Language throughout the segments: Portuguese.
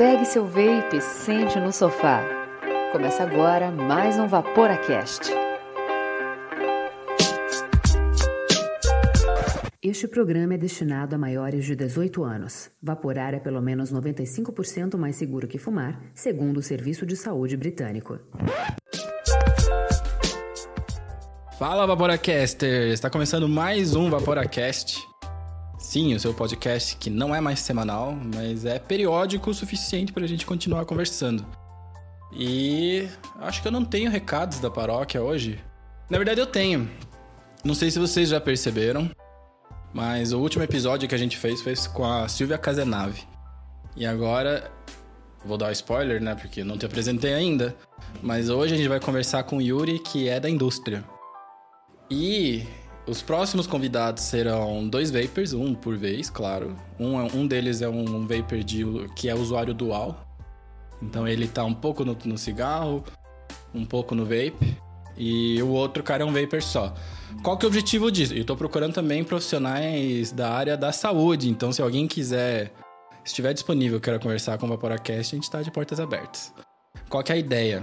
Pegue seu vape e sente no sofá. Começa agora mais um Vaporacast. Este programa é destinado a maiores de 18 anos. Vaporar é pelo menos 95% mais seguro que fumar, segundo o Serviço de Saúde Britânico. Fala Vaporacasters! Está começando mais um Vaporacast. Sim, o seu podcast que não é mais semanal, mas é periódico o suficiente para a gente continuar conversando. E acho que eu não tenho recados da paróquia hoje. Na verdade, eu tenho. Não sei se vocês já perceberam, mas o último episódio que a gente fez foi com a Silvia Casenave. E agora, vou dar um spoiler, né? Porque não te apresentei ainda. Mas hoje a gente vai conversar com o Yuri, que é da indústria. E os próximos convidados serão dois vapers, um por vez, claro. Um, é, um deles é um vapor de, que é usuário dual. Então ele tá um pouco no, no cigarro, um pouco no vape. E o outro cara é um vapor só. Qual que é o objetivo disso? Eu tô procurando também profissionais da área da saúde. Então, se alguém quiser, estiver disponível, queira conversar com o Vaporacast, a gente tá de portas abertas. Qual que é a ideia?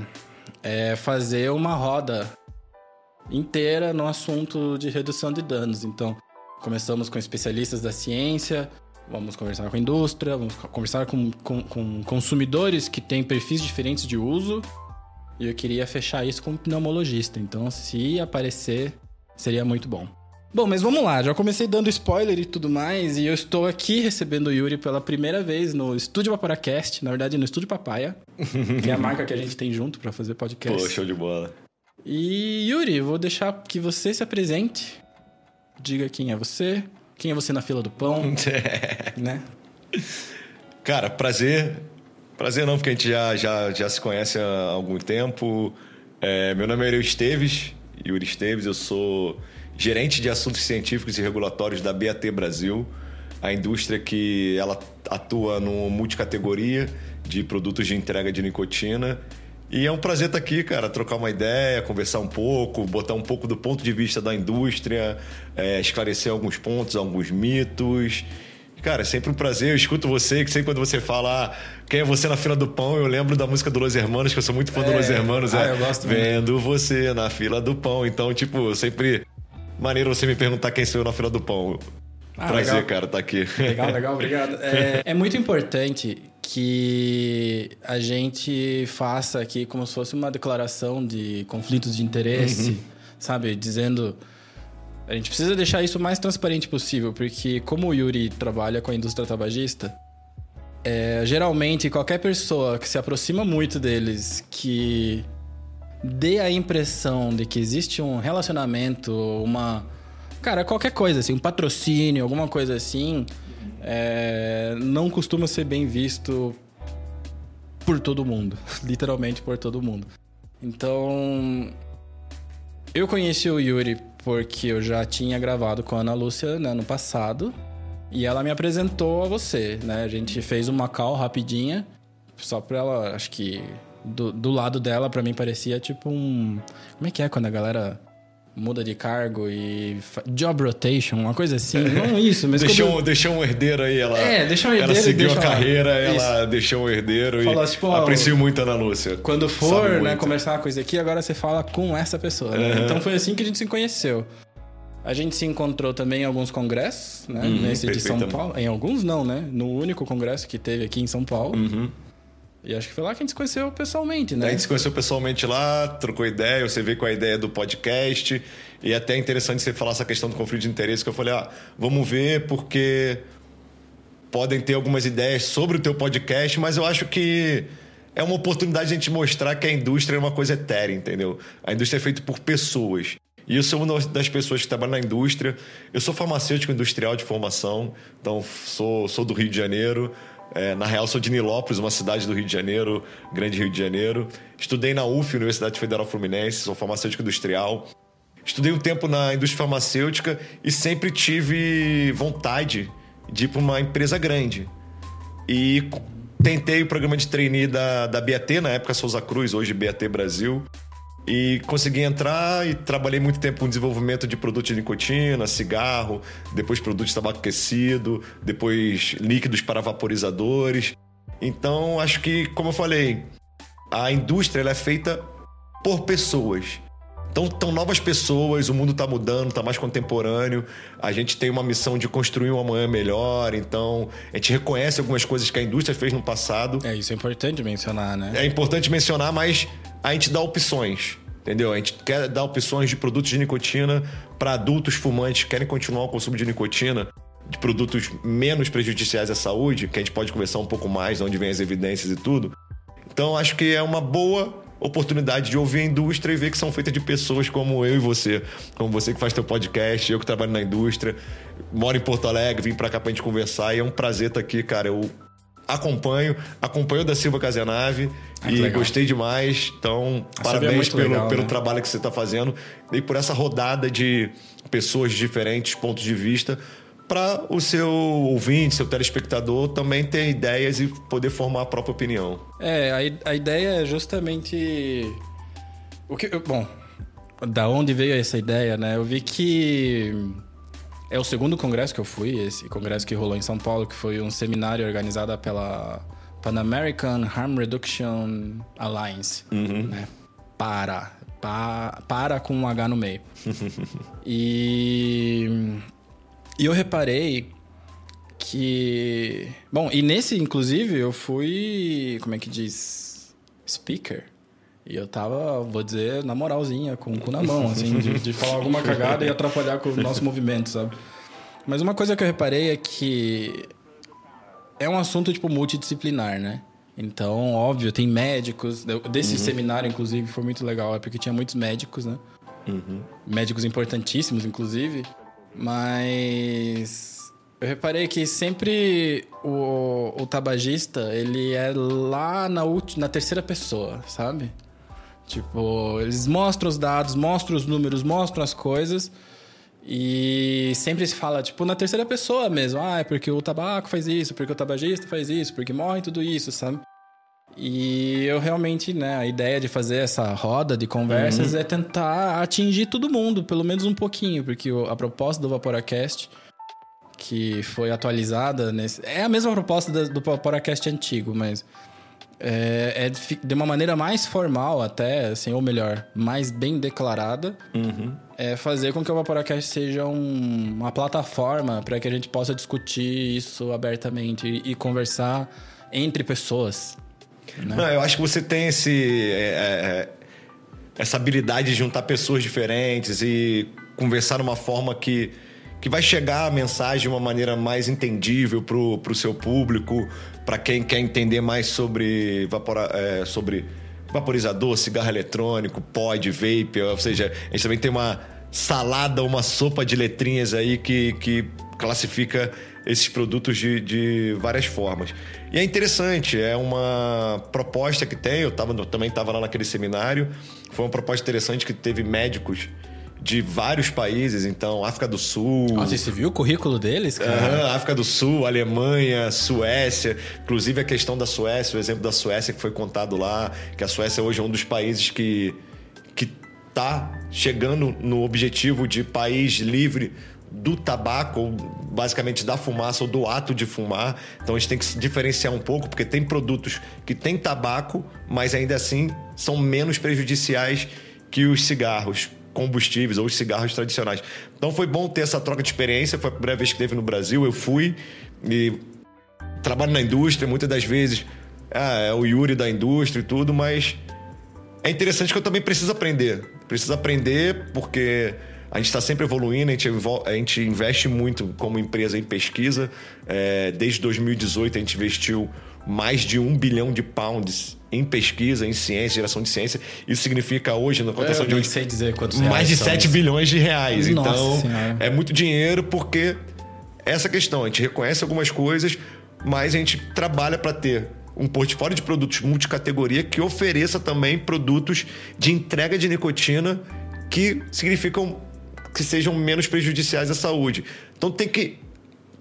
É fazer uma roda inteira no assunto de redução de danos. Então, começamos com especialistas da ciência, vamos conversar com a indústria, vamos conversar com, com, com consumidores que têm perfis diferentes de uso. E eu queria fechar isso com um pneumologista. Então, se aparecer, seria muito bom. Bom, mas vamos lá, já comecei dando spoiler e tudo mais, e eu estou aqui recebendo o Yuri pela primeira vez no Estúdio Vaporacast, na verdade no Estúdio Papaya, que é a marca que a gente tem junto para fazer podcast. Pô, show de bola. E Yuri, vou deixar que você se apresente. Diga quem é você, quem é você na fila do pão, né? Cara, prazer. Prazer não, porque a gente já, já, já se conhece há algum tempo. É, meu nome é Yuri Esteves, Yuri Esteves, eu sou gerente de assuntos científicos e regulatórios da BAT Brasil, a indústria que ela atua no multicategoria de produtos de entrega de nicotina e é um prazer estar aqui, cara, trocar uma ideia, conversar um pouco, botar um pouco do ponto de vista da indústria, é, esclarecer alguns pontos, alguns mitos. Cara, é sempre um prazer. Eu escuto você, que sempre quando você fala ah, quem é você na fila do pão, eu lembro da música do Los Hermanos, que eu sou muito fã é. do Los Hermanos. Ah, é, eu gosto Vendo muito. você na fila do pão. Então, tipo, sempre maneiro você me perguntar quem sou eu na fila do pão. Ah, prazer, legal. cara, tá aqui. Legal, legal, obrigado. É, é muito importante que a gente faça aqui como se fosse uma declaração de conflitos de interesse, uhum. sabe? Dizendo. A gente precisa deixar isso o mais transparente possível, porque como o Yuri trabalha com a indústria tabagista, é, geralmente qualquer pessoa que se aproxima muito deles, que dê a impressão de que existe um relacionamento, uma. Cara, qualquer coisa assim, um patrocínio, alguma coisa assim é, não costuma ser bem visto por todo mundo, literalmente por todo mundo. Então, eu conheci o Yuri porque eu já tinha gravado com a Ana Lúcia né, no passado e ela me apresentou a você, né? A gente fez uma call rapidinha, só pra ela, acho que do, do lado dela, para mim parecia tipo um. Como é que é quando a galera muda de cargo e job rotation, uma coisa assim. Não isso, mas deixou, quando... deixou um herdeiro aí, ela. É, deixou um herdeiro. Ela seguiu a carreira, ela deixou um herdeiro Falou, e tipo, aprecio muito a Ana Lúcia. Quando for, né, conversar uma coisa aqui, agora você fala com essa pessoa. Né? Uhum. Então foi assim que a gente se conheceu. A gente se encontrou também em alguns congressos, né? Uhum, Nesse de São Paulo. Em alguns não, né? No único congresso que teve aqui em São Paulo. Uhum. E acho que foi lá que a gente se conheceu pessoalmente, né? A gente se conheceu pessoalmente lá, trocou ideia, você veio com a ideia do podcast. E é até interessante você falar essa questão do conflito de interesse, que eu falei, ah, vamos ver, porque podem ter algumas ideias sobre o teu podcast, mas eu acho que é uma oportunidade de a gente mostrar que a indústria é uma coisa etérea, entendeu? A indústria é feita por pessoas. E eu sou uma das pessoas que trabalha na indústria. Eu sou farmacêutico industrial de formação, então sou, sou do Rio de Janeiro. É, na real, sou de Nilópolis, uma cidade do Rio de Janeiro, grande Rio de Janeiro. Estudei na UF, Universidade Federal Fluminense, sou farmacêutico industrial. Estudei um tempo na indústria farmacêutica e sempre tive vontade de ir para uma empresa grande. E tentei o programa de trainee da, da BAT, na época Souza Cruz, hoje BAT Brasil. E consegui entrar e trabalhei muito tempo com desenvolvimento de produtos de nicotina, cigarro, depois produtos de tabaco aquecido, depois líquidos para vaporizadores. Então, acho que, como eu falei, a indústria é feita por pessoas. Então, estão novas pessoas, o mundo está mudando, está mais contemporâneo. A gente tem uma missão de construir um amanhã melhor. Então, a gente reconhece algumas coisas que a indústria fez no passado. É, isso é importante mencionar, né? É importante mencionar, mas a gente dá opções. Entendeu? A gente quer dar opções de produtos de nicotina para adultos fumantes que querem continuar o consumo de nicotina, de produtos menos prejudiciais à saúde, que a gente pode conversar um pouco mais, de onde vem as evidências e tudo. Então, acho que é uma boa oportunidade de ouvir a indústria e ver que são feitas de pessoas como eu e você. Como você que faz teu podcast, eu que trabalho na indústria, moro em Porto Alegre, vim pra cá pra gente conversar e é um prazer estar aqui, cara. Eu acompanho, acompanho da Silva Casenave ah, e legal. gostei demais. Então, a parabéns é pelo, legal, pelo né? trabalho que você está fazendo e por essa rodada de pessoas de diferentes pontos de vista para o seu ouvinte, seu telespectador também ter ideias e poder formar a própria opinião. É, a, a ideia é justamente o que, bom, da onde veio essa ideia, né? Eu vi que é o segundo congresso que eu fui, esse congresso que rolou em São Paulo, que foi um seminário organizado pela Pan American Harm Reduction Alliance, uhum. né? Para, pa, para com um H no meio. e e eu reparei que. Bom, e nesse, inclusive, eu fui. Como é que diz? Speaker. E eu tava, vou dizer, na moralzinha, com o cu na mão, assim, de, de falar alguma cagada e atrapalhar com o nosso movimento, sabe? Mas uma coisa que eu reparei é que é um assunto, tipo, multidisciplinar, né? Então, óbvio, tem médicos. Desse uhum. seminário, inclusive, foi muito legal, é porque tinha muitos médicos, né? Uhum. Médicos importantíssimos, inclusive. Mas eu reparei que sempre o, o tabagista, ele é lá na, na terceira pessoa, sabe? Tipo, eles mostram os dados, mostram os números, mostram as coisas. E sempre se fala, tipo, na terceira pessoa mesmo. Ah, é porque o tabaco faz isso, porque o tabagista faz isso, porque morre tudo isso, sabe? E eu realmente, né, a ideia de fazer essa roda de conversas uhum. é tentar atingir todo mundo, pelo menos um pouquinho, porque a proposta do Vaporacast, que foi atualizada nesse. É a mesma proposta do Vaporacast antigo, mas é, é, de uma maneira mais formal até, assim, ou melhor, mais bem declarada, uhum. é fazer com que o Vaporacast seja um, uma plataforma para que a gente possa discutir isso abertamente e, e conversar entre pessoas. Né? Não, eu acho que você tem esse, é, é, essa habilidade de juntar pessoas diferentes e conversar de uma forma que, que vai chegar a mensagem de uma maneira mais entendível para o seu público, para quem quer entender mais sobre, vapora, é, sobre vaporizador, cigarro eletrônico, pod, vape, ou seja, a gente também tem uma salada, uma sopa de letrinhas aí que, que classifica esses produtos de, de várias formas. E é interessante, é uma proposta que tem, eu tava, também estava lá naquele seminário, foi uma proposta interessante que teve médicos de vários países, então África do Sul. Nossa, você viu o currículo deles, cara? Uhum, África do Sul, Alemanha, Suécia. Inclusive a questão da Suécia, o exemplo da Suécia que foi contado lá, que a Suécia hoje é um dos países que que tá chegando no objetivo de país livre do tabaco, ou basicamente da fumaça ou do ato de fumar. Então a gente tem que se diferenciar um pouco, porque tem produtos que têm tabaco, mas ainda assim são menos prejudiciais que os cigarros combustíveis ou os cigarros tradicionais. Então foi bom ter essa troca de experiência, foi a primeira vez que teve no Brasil, eu fui e trabalho na indústria, muitas das vezes ah, é o Yuri da indústria e tudo, mas é interessante que eu também preciso aprender. Preciso aprender porque a gente está sempre evoluindo, a gente, a gente, investe muito como empresa em pesquisa. É, desde 2018 a gente investiu mais de um bilhão de pounds em pesquisa, em ciência, geração de ciência. Isso significa hoje, na cotação de hoje, sei dizer quantos mais de 7 isso. bilhões de reais. Nossa então, senhora. é muito dinheiro porque essa questão, a gente reconhece algumas coisas, mas a gente trabalha para ter um portfólio de produtos multicategoria que ofereça também produtos de entrega de nicotina que significam que sejam menos prejudiciais à saúde. Então tem que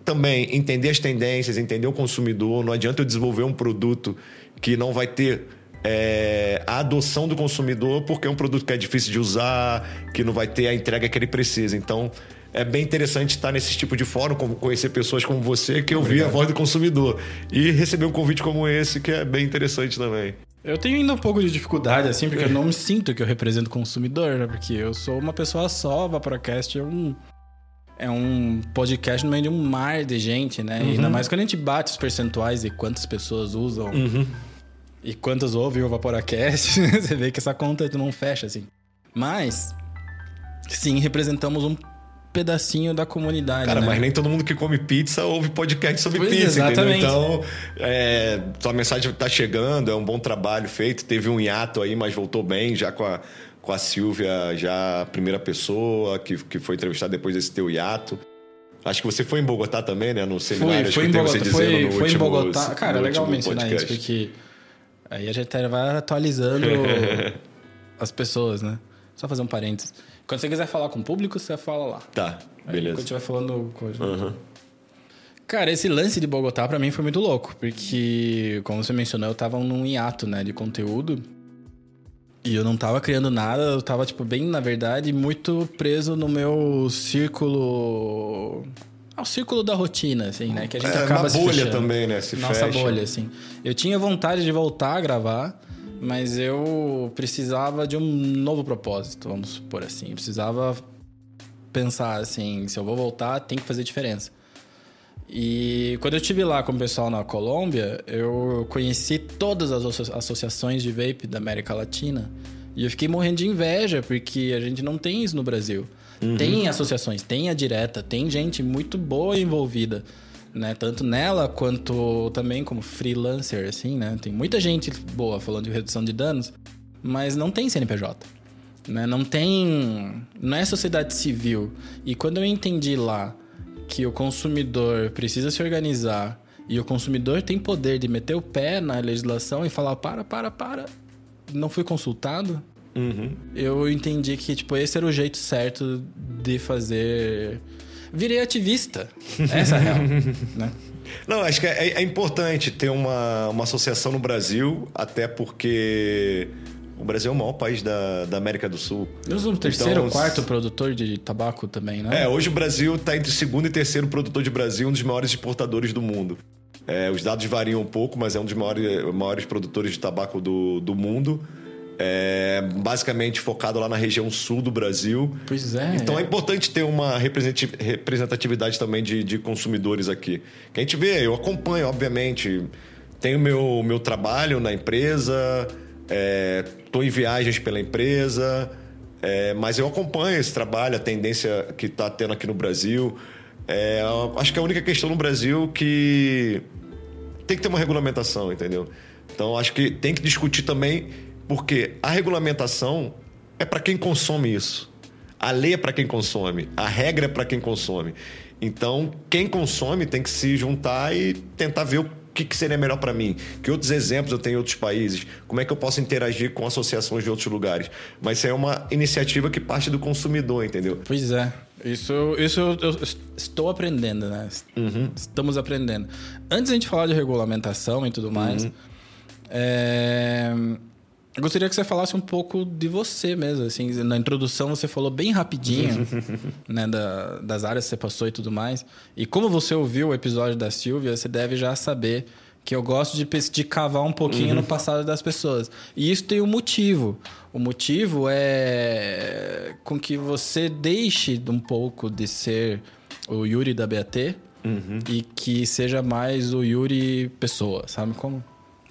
também entender as tendências, entender o consumidor. Não adianta eu desenvolver um produto que não vai ter é, a adoção do consumidor porque é um produto que é difícil de usar, que não vai ter a entrega que ele precisa. Então é bem interessante estar nesse tipo de fórum, conhecer pessoas como você, que ouvir a voz do consumidor. E receber um convite como esse, que é bem interessante também. Eu tenho ainda um pouco de dificuldade, assim, porque eu não me sinto que eu represento o consumidor, né? Porque eu sou uma pessoa só, o Vaporacast é um, é um podcast no meio de um mar de gente, né? Uhum. E ainda mais quando a gente bate os percentuais de quantas pessoas usam uhum. e quantas ouvem o Vaporacast, você vê que essa conta não fecha, assim. Mas, sim, representamos um pedacinho da comunidade. Cara, né? mas nem todo mundo que come pizza ouve podcast sobre pois pizza, exatamente. entendeu? Então, é, tua mensagem tá chegando, é um bom trabalho feito. Teve um hiato aí, mas voltou bem, já com a, com a Silvia, já a primeira pessoa que, que foi entrevistada depois desse teu hiato. Acho que você foi em Bogotá também, né? No seminário, foi, foi em Bogotá, você foi, dizendo no foi último, em Bogotá. Cara, legal mencionar podcast. isso, porque aí a gente vai atualizando as pessoas, né? Só fazer um parênteses. Quando você quiser falar com o público, você fala lá. Tá, beleza. Aí, quando estiver falando coisa. Uhum. Cara, esse lance de Bogotá para mim foi muito louco, porque, como você mencionou, eu tava num hiato, né, de conteúdo. E eu não tava criando nada, eu tava, tipo, bem, na verdade, muito preso no meu círculo. Ao círculo da rotina, assim, né? Que a gente é, acaba na bolha fechando. também, né? Se Nossa fecha. bolha, assim. Eu tinha vontade de voltar a gravar, mas eu precisava de um novo propósito, vamos supor assim. Eu precisava pensar assim, se eu vou voltar, tem que fazer diferença. E quando eu estive lá com o pessoal na Colômbia, eu conheci todas as associações de vape da América Latina. E eu fiquei morrendo de inveja, porque a gente não tem isso no Brasil. Uhum. Tem associações, tem a direta, tem gente muito boa envolvida né? Tanto nela quanto também como freelancer, assim, né? Tem muita gente boa falando de redução de danos, mas não tem CNPJ. Né? Não tem. Não é sociedade civil. E quando eu entendi lá que o consumidor precisa se organizar e o consumidor tem poder de meter o pé na legislação e falar: para, para, para, não fui consultado. Uhum. Eu entendi que tipo, esse era o jeito certo de fazer virei ativista. Essa é a real. né? Não, acho que é, é, importante ter uma, uma associação no Brasil, até porque o Brasil é o maior país da, da América do Sul. Nós somos o terceiro ou quarto produtor de tabaco também, né? É, hoje o Brasil está entre segundo e terceiro produtor de Brasil, um dos maiores exportadores do mundo. É, os dados variam um pouco, mas é um dos maiores, maiores produtores de tabaco do, do mundo é, basicamente focado lá na região sul do Brasil. Pois é. Então é, é importante ter uma representatividade também de, de, consumidores aqui. Que a gente vê, eu acompanho, obviamente. Tenho meu, meu trabalho na empresa, estou é, em viagens pela empresa, é, mas eu acompanho esse trabalho, a tendência que está tendo aqui no Brasil. É, acho que é a única questão no Brasil que tem que ter uma regulamentação, entendeu? Então acho que tem que discutir também porque a regulamentação é para quem consome isso. A lei é para quem consome. A regra é para quem consome. Então, quem consome tem que se juntar e tentar ver o que, que seria melhor para mim. Que outros exemplos eu tenho em outros países? Como é que eu posso interagir com associações de outros lugares? Mas isso é uma iniciativa que parte do consumidor, entendeu? Pois é. Isso, isso eu, eu estou aprendendo, né? Uhum. Estamos aprendendo. Antes de a gente falar de regulamentação e tudo mais, uhum. é eu gostaria que você falasse um pouco de você mesmo, assim, na introdução você falou bem rapidinho, né, da, das áreas que você passou e tudo mais. E como você ouviu o episódio da Silvia, você deve já saber que eu gosto de, de cavar um pouquinho uhum. no passado das pessoas. E isso tem um motivo. O motivo é com que você deixe um pouco de ser o Yuri da BAT uhum. e que seja mais o Yuri pessoa, sabe como?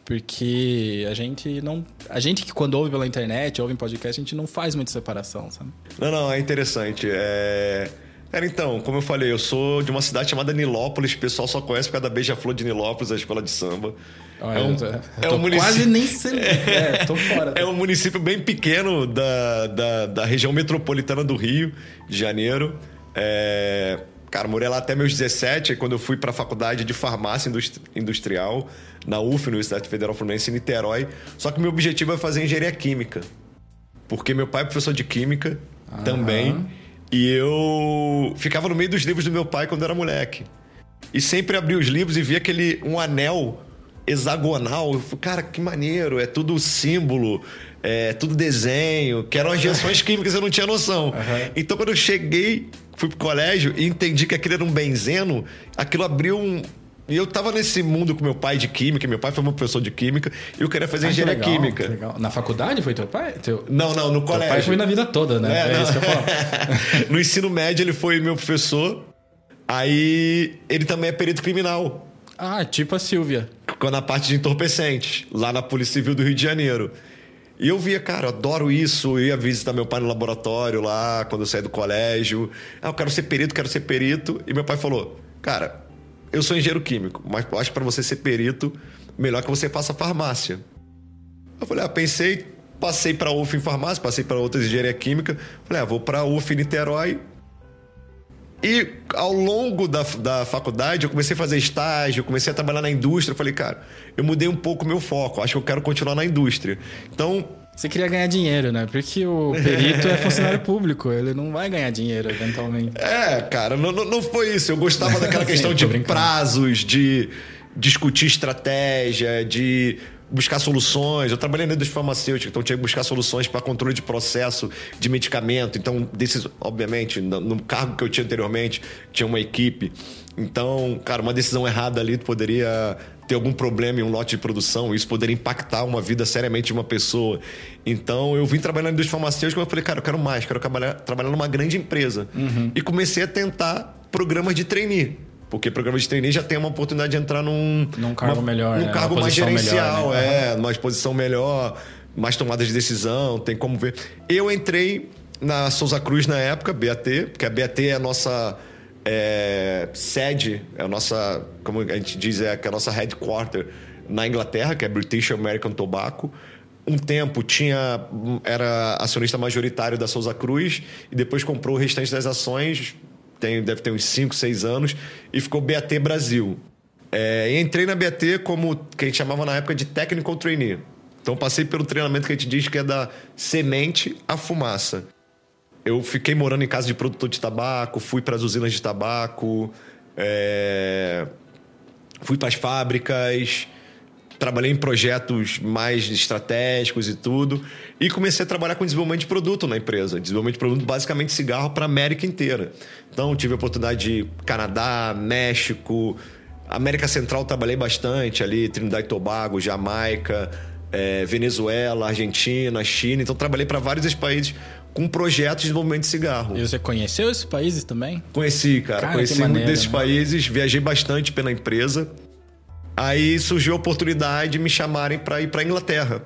Porque a gente não. A gente que quando ouve pela internet, ouve em podcast, a gente não faz muita separação, sabe? Não, não, é interessante. É. Cara, então, como eu falei, eu sou de uma cidade chamada Nilópolis, o pessoal só conhece por causa da Beija-Flor de Nilópolis, a escola de samba. Olha, é um, eu é um município... quase nem sei. É, tô fora. É um município bem pequeno da, da, da região metropolitana do Rio de Janeiro. É... Cara, morei lá até meus 17, quando eu fui para a faculdade de farmácia industrial na UF, Universidade Federal Fluminense, em Niterói. Só que meu objetivo é fazer engenharia química. Porque meu pai é professor de química Aham. também. E eu ficava no meio dos livros do meu pai quando era moleque. E sempre abria os livros e via aquele um anel hexagonal. Eu falei, cara, que maneiro, é tudo símbolo, é tudo desenho, que eram as reações químicas, eu não tinha noção. Uhum. Então, quando eu cheguei fui pro colégio e entendi que aquilo era um benzeno, aquilo abriu um. E eu tava nesse mundo com meu pai de química, meu pai foi uma professor de química, e eu queria fazer Ah, que engenharia legal, química. que legal. Na faculdade foi teu pai? Teu, Não, não, no teu colégio. pai foi na vida toda, né? É, É, não. isso que eu falo. no ensino médio ele foi meu professor. Aí ele também é perito criminal. Ah, tipo a Silvia. Ficou na parte de entorpecentes, lá na Polícia Civil do Rio de Janeiro. E eu via, cara, adoro isso. Eu ia visitar meu pai no laboratório lá, quando eu saí do colégio. Ah, eu quero ser perito, quero ser perito. E meu pai falou, cara, eu sou engenheiro químico, mas acho que para você ser perito, melhor que você faça farmácia. Eu falei, ah, pensei, passei para UF em farmácia, passei para outras engenharia química. Falei, ah, vou para UF em Niterói. E ao longo da, da faculdade, eu comecei a fazer estágio, comecei a trabalhar na indústria. Eu falei, cara, eu mudei um pouco o meu foco. Acho que eu quero continuar na indústria. Então, Você queria ganhar dinheiro, né? Porque o perito é funcionário público, ele não vai ganhar dinheiro eventualmente. é, cara, não, não, foi isso. Eu gostava daquela Sim, questão tô de brincando. prazos, de discutir estratégia, de buscar soluções. Eu trabalhei na indústria farmacêutica, então tinha que buscar soluções para controle de processo de medicamento. Então, desses, obviamente, no, cargo que eu tinha anteriormente, tinha uma equipe. Então, cara, uma decisão errada ali tu poderia ter algum problema em um lote de produção, isso poderia impactar uma vida seriamente de uma pessoa. Então, eu vim trabalhar na indústria farmacêutica, mas eu falei, cara, eu quero mais, quero trabalhar, trabalhar numa grande empresa. E comecei a tentar programas de trainee. Porque programa de trainee já tem uma oportunidade de entrar num... Num cargo uma- melhor, Num né? cargo mais gerencial, melhor, né? é, numa exposição melhor, mais tomada de decisão, tem como ver. Eu entrei na Souza Cruz na época, BAT, porque a BAT é a nossa é, sede, é a nossa, como a gente diz, é a nossa headquarter na Inglaterra, que é British American Tobacco. Um tempo tinha era acionista majoritário da Souza Cruz e depois comprou o restante das ações, tem, deve ter uns 5, 6 anos, e ficou BAT Brasil. É, entrei na BAT como que a gente chamava na época de Technical Trainee. Então passei pelo treinamento que a gente diz que é da semente à fumaça. Eu fiquei morando em casa de produtor de tabaco, fui para as usinas de tabaco, é, fui para as fábricas, trabalhei em projetos mais estratégicos e tudo, e comecei a trabalhar com desenvolvimento de produto na empresa. Desenvolvimento de produto, basicamente cigarro para a América inteira. Então, tive a oportunidade de Canadá, México, América Central, trabalhei bastante ali, Trinidad e Tobago, Jamaica, eh, Venezuela, Argentina, China. Então, trabalhei para vários desses países com projetos de desenvolvimento de cigarro. E você conheceu esses países também? Conheci, cara. Cara, Conheci muitos desses né? países, viajei bastante pela empresa. Aí surgiu a oportunidade de me chamarem para ir para Inglaterra,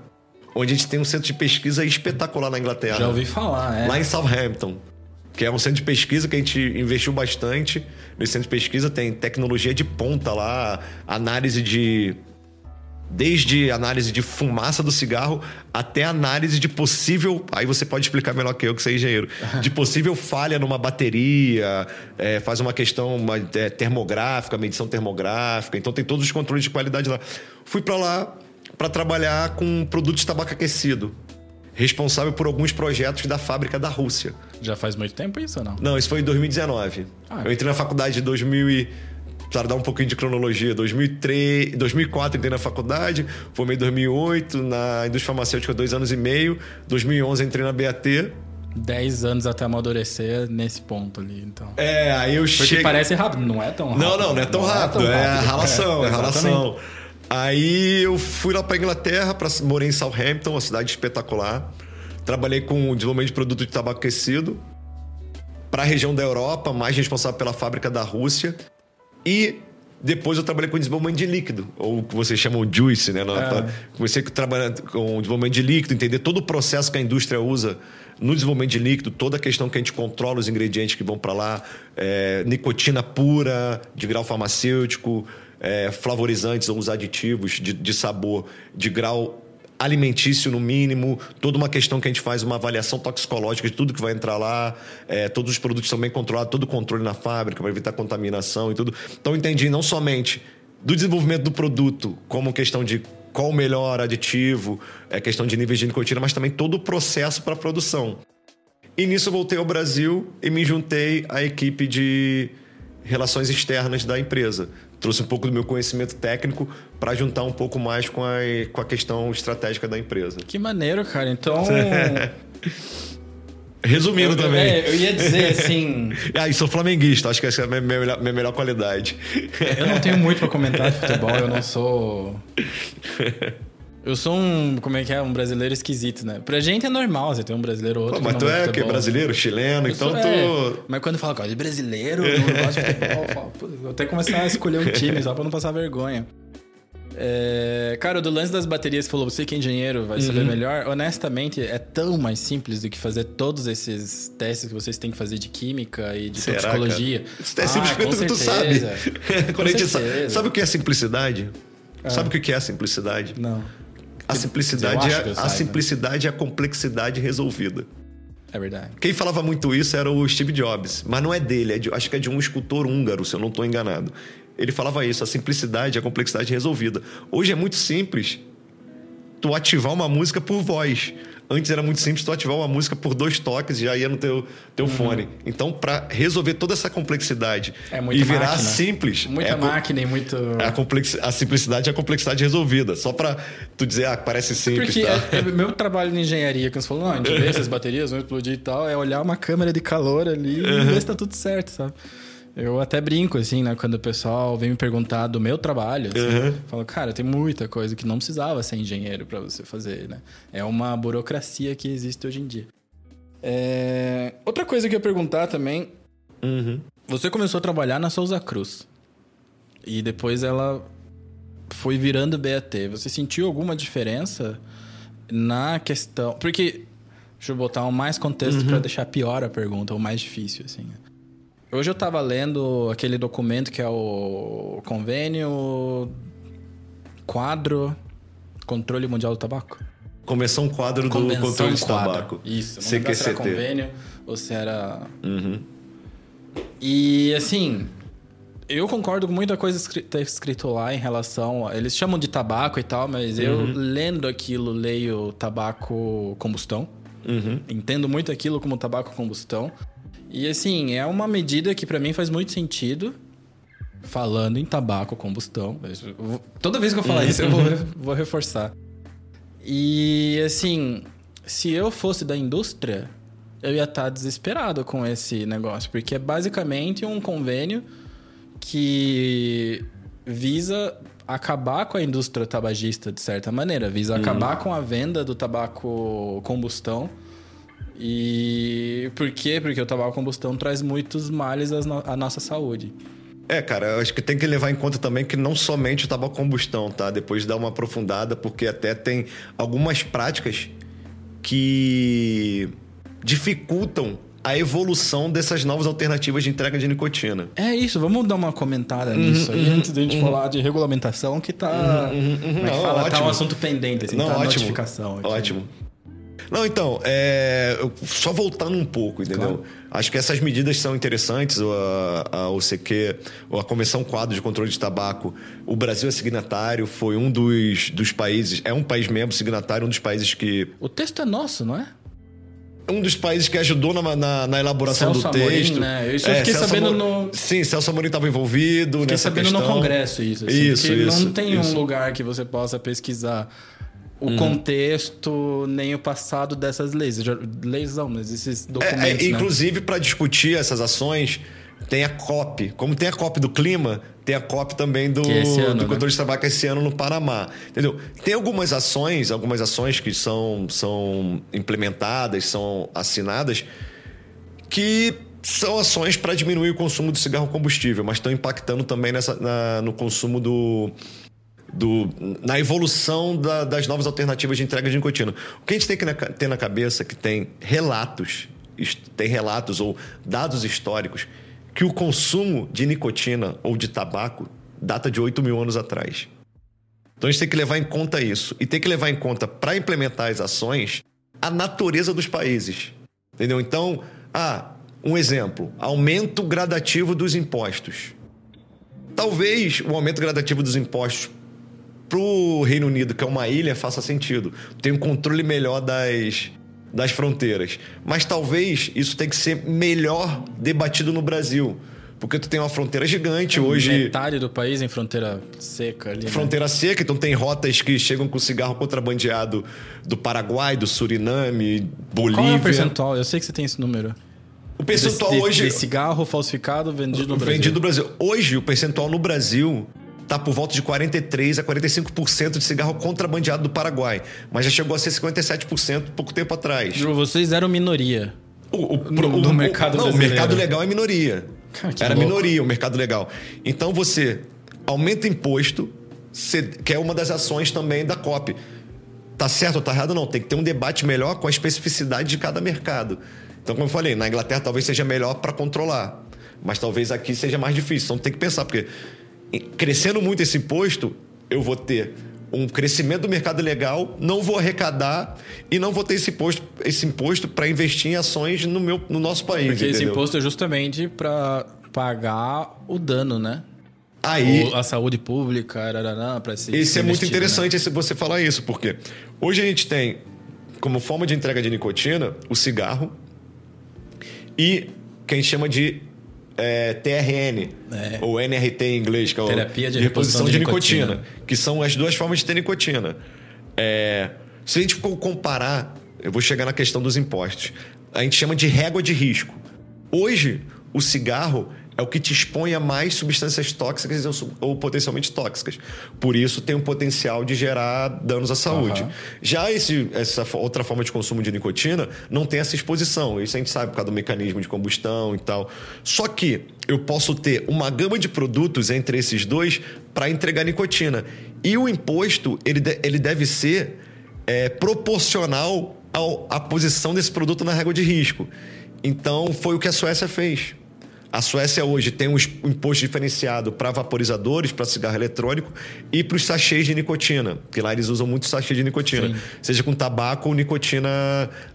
onde a gente tem um centro de pesquisa espetacular na Inglaterra. Já ouvi falar, é. Lá em Southampton, que é um centro de pesquisa que a gente investiu bastante. Nesse centro de pesquisa tem tecnologia de ponta lá, análise de desde análise de fumaça do cigarro até análise de possível. Aí você pode explicar melhor que eu, que é engenheiro. De possível falha numa bateria, é, faz uma questão uma, é, termográfica, medição termográfica. Então tem todos os controles de qualidade lá. Fui para lá para trabalhar com produtos de tabaco aquecido. Responsável por alguns projetos da fábrica da Rússia. Já faz muito tempo isso ou não? Não, isso foi em 2019. Ah. eu entrei na faculdade em 2000 e... Para dar um pouquinho de cronologia, 2003, 2004 entrei na faculdade, formei em 2008 na indústria farmacêutica dois anos e meio, 2011 entrei na BAT. Dez anos até amadurecer nesse ponto ali, então. É, aí eu Porque parece rápido, não é tão rápido. Não, não, não é tão rápido, é, rápido. ralação, é, exatamente. ralação. Aí eu fui lá para Inglaterra, pra, morei em Southampton, uma cidade espetacular. Trabalhei com o desenvolvimento de produto de tabaco aquecido para a região da Europa, mais responsável pela fábrica da Rússia. E depois eu trabalhei com desenvolvimento de líquido, ou o que vocês chamam de juice, né? É. Comecei a trabalhar com desenvolvimento de líquido, entender todo o processo que a indústria usa no desenvolvimento de líquido, toda a questão que a gente controla os ingredientes que vão para lá, é, nicotina pura, de grau farmacêutico, é, flavorizantes ou os aditivos de, de sabor de grau alimentício no mínimo, toda uma questão que a gente faz uma avaliação toxicológica de tudo que vai entrar lá, é, todos os produtos bem controlados, todo o controle na fábrica para evitar contaminação e tudo. Então entendi não somente do desenvolvimento do produto como questão de qual o melhor aditivo, é questão de níveis de nicotina, mas também todo o processo para a produção. E nisso voltei ao Brasil e me juntei à equipe de relações externas da empresa. Trouxe um pouco do meu conhecimento técnico para juntar um pouco mais com a, com a questão estratégica da empresa. Que maneiro, cara. Então. Resumindo Eu- também. É, eu ia dizer assim. Ah, e sou flamenguista, acho que essa é a minha melhor, minha melhor qualidade. Eu não tenho muito pra comentar de futebol, eu não sou. Eu sou um. Como é que é? Um brasileiro esquisito, né? Pra gente é normal você ter um brasileiro ou outro. Pô, mas tu é de que futebol. brasileiro, chileno, Eu então sou- tu. é. Mas quando fala que de brasileiro, não gosta de futebol, eu falo, "Pô, vou até começar a escolher um time só pra não passar vergonha. É, cara, do lance das baterias falou, você que é engenheiro vai Uhum. saber melhor. Honestamente, é tão mais simples do que fazer todos esses testes que vocês têm que fazer de química e de Será, toxicologia. cara? É simples Ah, tu sabe. Quando a gente sabe, o que é simplicidade? Sabe o que é a simplicidade? Não. A simplicidade, é, a saiba. simplicidade é a complexidade resolvida. É verdade. Quem falava muito isso era o Steve Jobs, mas não é dele, é de- acho que é de um escultor húngaro, se eu não estou enganado. Ele falava isso, a simplicidade, a complexidade resolvida. Hoje é muito simples tu ativar uma música por voz. Antes era muito simples tu ativar uma música por dois toques e já ia no teu, teu fone. Então, para resolver toda essa complexidade Uhum. É e virar máquina. simples, Muita é máquina e muito. é a, complex, a simplicidade é a complexidade resolvida. Só para tu dizer, ah, parece simples, Porque tá? é, é meu trabalho de engenharia, que você falou, não, a gente vê essas baterias vão explodir e tal, é olhar uma câmera de calor ali e ver se tá tudo certo, sabe? Eu até brinco, assim, né? Quando o pessoal vem me perguntar do meu trabalho, assim, Uhum. eu falo, cara, tem muita coisa que não precisava ser engenheiro para você fazer, né? É uma burocracia que existe hoje em dia. É, Outra coisa que eu ia perguntar também, Uhum. você começou a trabalhar na Souza Cruz. E depois ela foi virando BAT. Você sentiu alguma diferença na questão. Porque. Deixa eu botar um mais contexto pra deixar pior a pergunta, ou mais difícil, assim. Hoje eu tava lendo aquele documento que é o convênio quadro controle mundial do tabaco. Convenção quadro do Convenção controle de quadro. tabaco. Isso, não lembro se era CQCT. convênio ou se era Uhum. E assim, eu concordo com muita coisa escri- tá escrito lá em relação. A, eles chamam de tabaco e tal, mas eu lendo aquilo, leio tabaco combustão. Uhum. Entendo muito aquilo como tabaco combustão. E assim, é uma medida que pra mim faz muito sentido. Falando em tabaco combustão. Vou- Toda vez que eu falar isso, eu vou, vou reforçar. E assim, se eu fosse da indústria, eu ia estar desesperado com esse negócio, porque é basicamente um convênio que visa acabar com a indústria tabagista de certa maneira, visa acabar com a venda do tabaco combustão. E por quê? Porque o tabaco combustão traz muitos males à nossa saúde. É, cara, eu acho que tem que levar em conta também que não somente o tabaco combustão, tá? Depois dá uma aprofundada, porque até tem algumas práticas que dificultam a evolução dessas novas alternativas de entrega de nicotina. É isso, vamos dar uma comentada nisso aí antes de a gente falar de regulamentação que tá. Como é que Não, fala? Tá ótimo. um assunto pendente, assim, Não, tá ótimo. notificação. aqui. Ótimo. Não, então, é, só voltando um pouco, entendeu? Claro. Acho que essas medidas são interessantes, a, a OCQ, a Convenção Quadro de Controle de Tabaco. O Brasil é signatário, foi um dos, dos países, é um país membro signatário, um dos países que. O texto é nosso, não é? Um dos países que ajudou na, na, na elaboração Celso do Amorim, texto. né? Isso eu fiquei sabendo Amo- no- Sim, Celso Amorim estava envolvido Fiquei nessa sabendo questão. no Congresso isso. Assim, isso, isso. não tem isso. um lugar que você possa pesquisar o contexto nem o passado dessas leis. Leis não, mas esses É, documentos. é, né? inclusive, para discutir essas ações, tem a COP. Como tem a COP do clima, tem a COP também do, é ano, do né? controle de tabaco esse ano no Panamá. Entendeu? Tem algumas ações, algumas ações que são, são implementadas, são assinadas, que são ações para diminuir o consumo do cigarro combustível, mas estão impactando também nessa, na- no consumo do, do, na evolução da- das novas alternativas de entrega de nicotina. O que a gente tem que na- ter na cabeça que tem relatos, tem relatos ou dados históricos que o consumo de nicotina ou de tabaco data de 8 mil anos atrás. Então a gente tem que levar em conta isso. E tem que levar em conta, para implementar as ações, a natureza dos países. Entendeu? Então, ah, um exemplo: aumento gradativo dos impostos. Talvez o aumento gradativo dos impostos para o Reino Unido, que é uma ilha, faça sentido. Tem um controle melhor das, das fronteiras. Mas talvez isso tenha que ser melhor debatido no Brasil. porque tu tem uma fronteira gigante hoje. Metade do país em fronteira seca ali. né? Fronteira seca, então tem rotas que chegam com cigarro contrabandeado do Paraguai, do Suriname, Bolívia. Qual é o percentual? Eu sei que você tem esse número. O percentual de, hoje. De cigarro falsificado vendido no Brasil. Vendido no Brasil. Hoje, o percentual no Brasil tá por volta de 43 a 45% de cigarro contrabandeado do Paraguai. Mas já chegou a ser 57% pouco tempo atrás. Vocês eram minoria. O, o, no, o, mercado não, o mercado legal é minoria. Cara, Era louco. minoria o mercado legal. Então você aumenta imposto, que é uma das ações também da COP. Tá certo ou tá errado? Não. Tem que ter um debate melhor com a especificidade de cada mercado. Então, como eu falei, na Inglaterra talvez seja melhor para controlar. Mas talvez aqui seja mais difícil. Então tem que pensar, porque crescendo muito esse imposto, eu vou ter um crescimento do mercado legal, não vou arrecadar e não vou ter esse imposto, esse imposto para investir em ações no, meu, no nosso país. Porque entendeu? esse imposto é justamente para pagar o dano, né? Aí, a saúde pública, para se Isso é muito interessante né? você falar isso, porque hoje a gente tem como forma de entrega de nicotina o cigarro e que a gente chama de é, TRN, é. ou NRT em inglês, que é Terapia de reposição de, de nicotina, nicotina, que são as duas formas de ter nicotina. É, se a gente for comparar, eu vou chegar na questão dos impostos, a gente chama de régua de risco. Hoje, o cigarro é o que te expõe a mais substâncias tóxicas ou potencialmente tóxicas. Por isso, tem um potencial de gerar danos à saúde. Uhum. Já esse, essa outra forma de consumo de nicotina não tem essa exposição. Isso a gente sabe por causa do mecanismo de combustão e tal. Só que eu posso ter uma gama de produtos entre esses dois para entregar nicotina. E o imposto, ele, de, ele deve ser é, proporcional ao, à posição desse produto na régua de risco. Então, foi o que a Suécia fez. A Suécia hoje tem um imposto diferenciado para vaporizadores, para cigarro eletrônico e para os sachês de nicotina, porque lá eles usam muito sachê de nicotina, Sim. seja com tabaco ou nicotina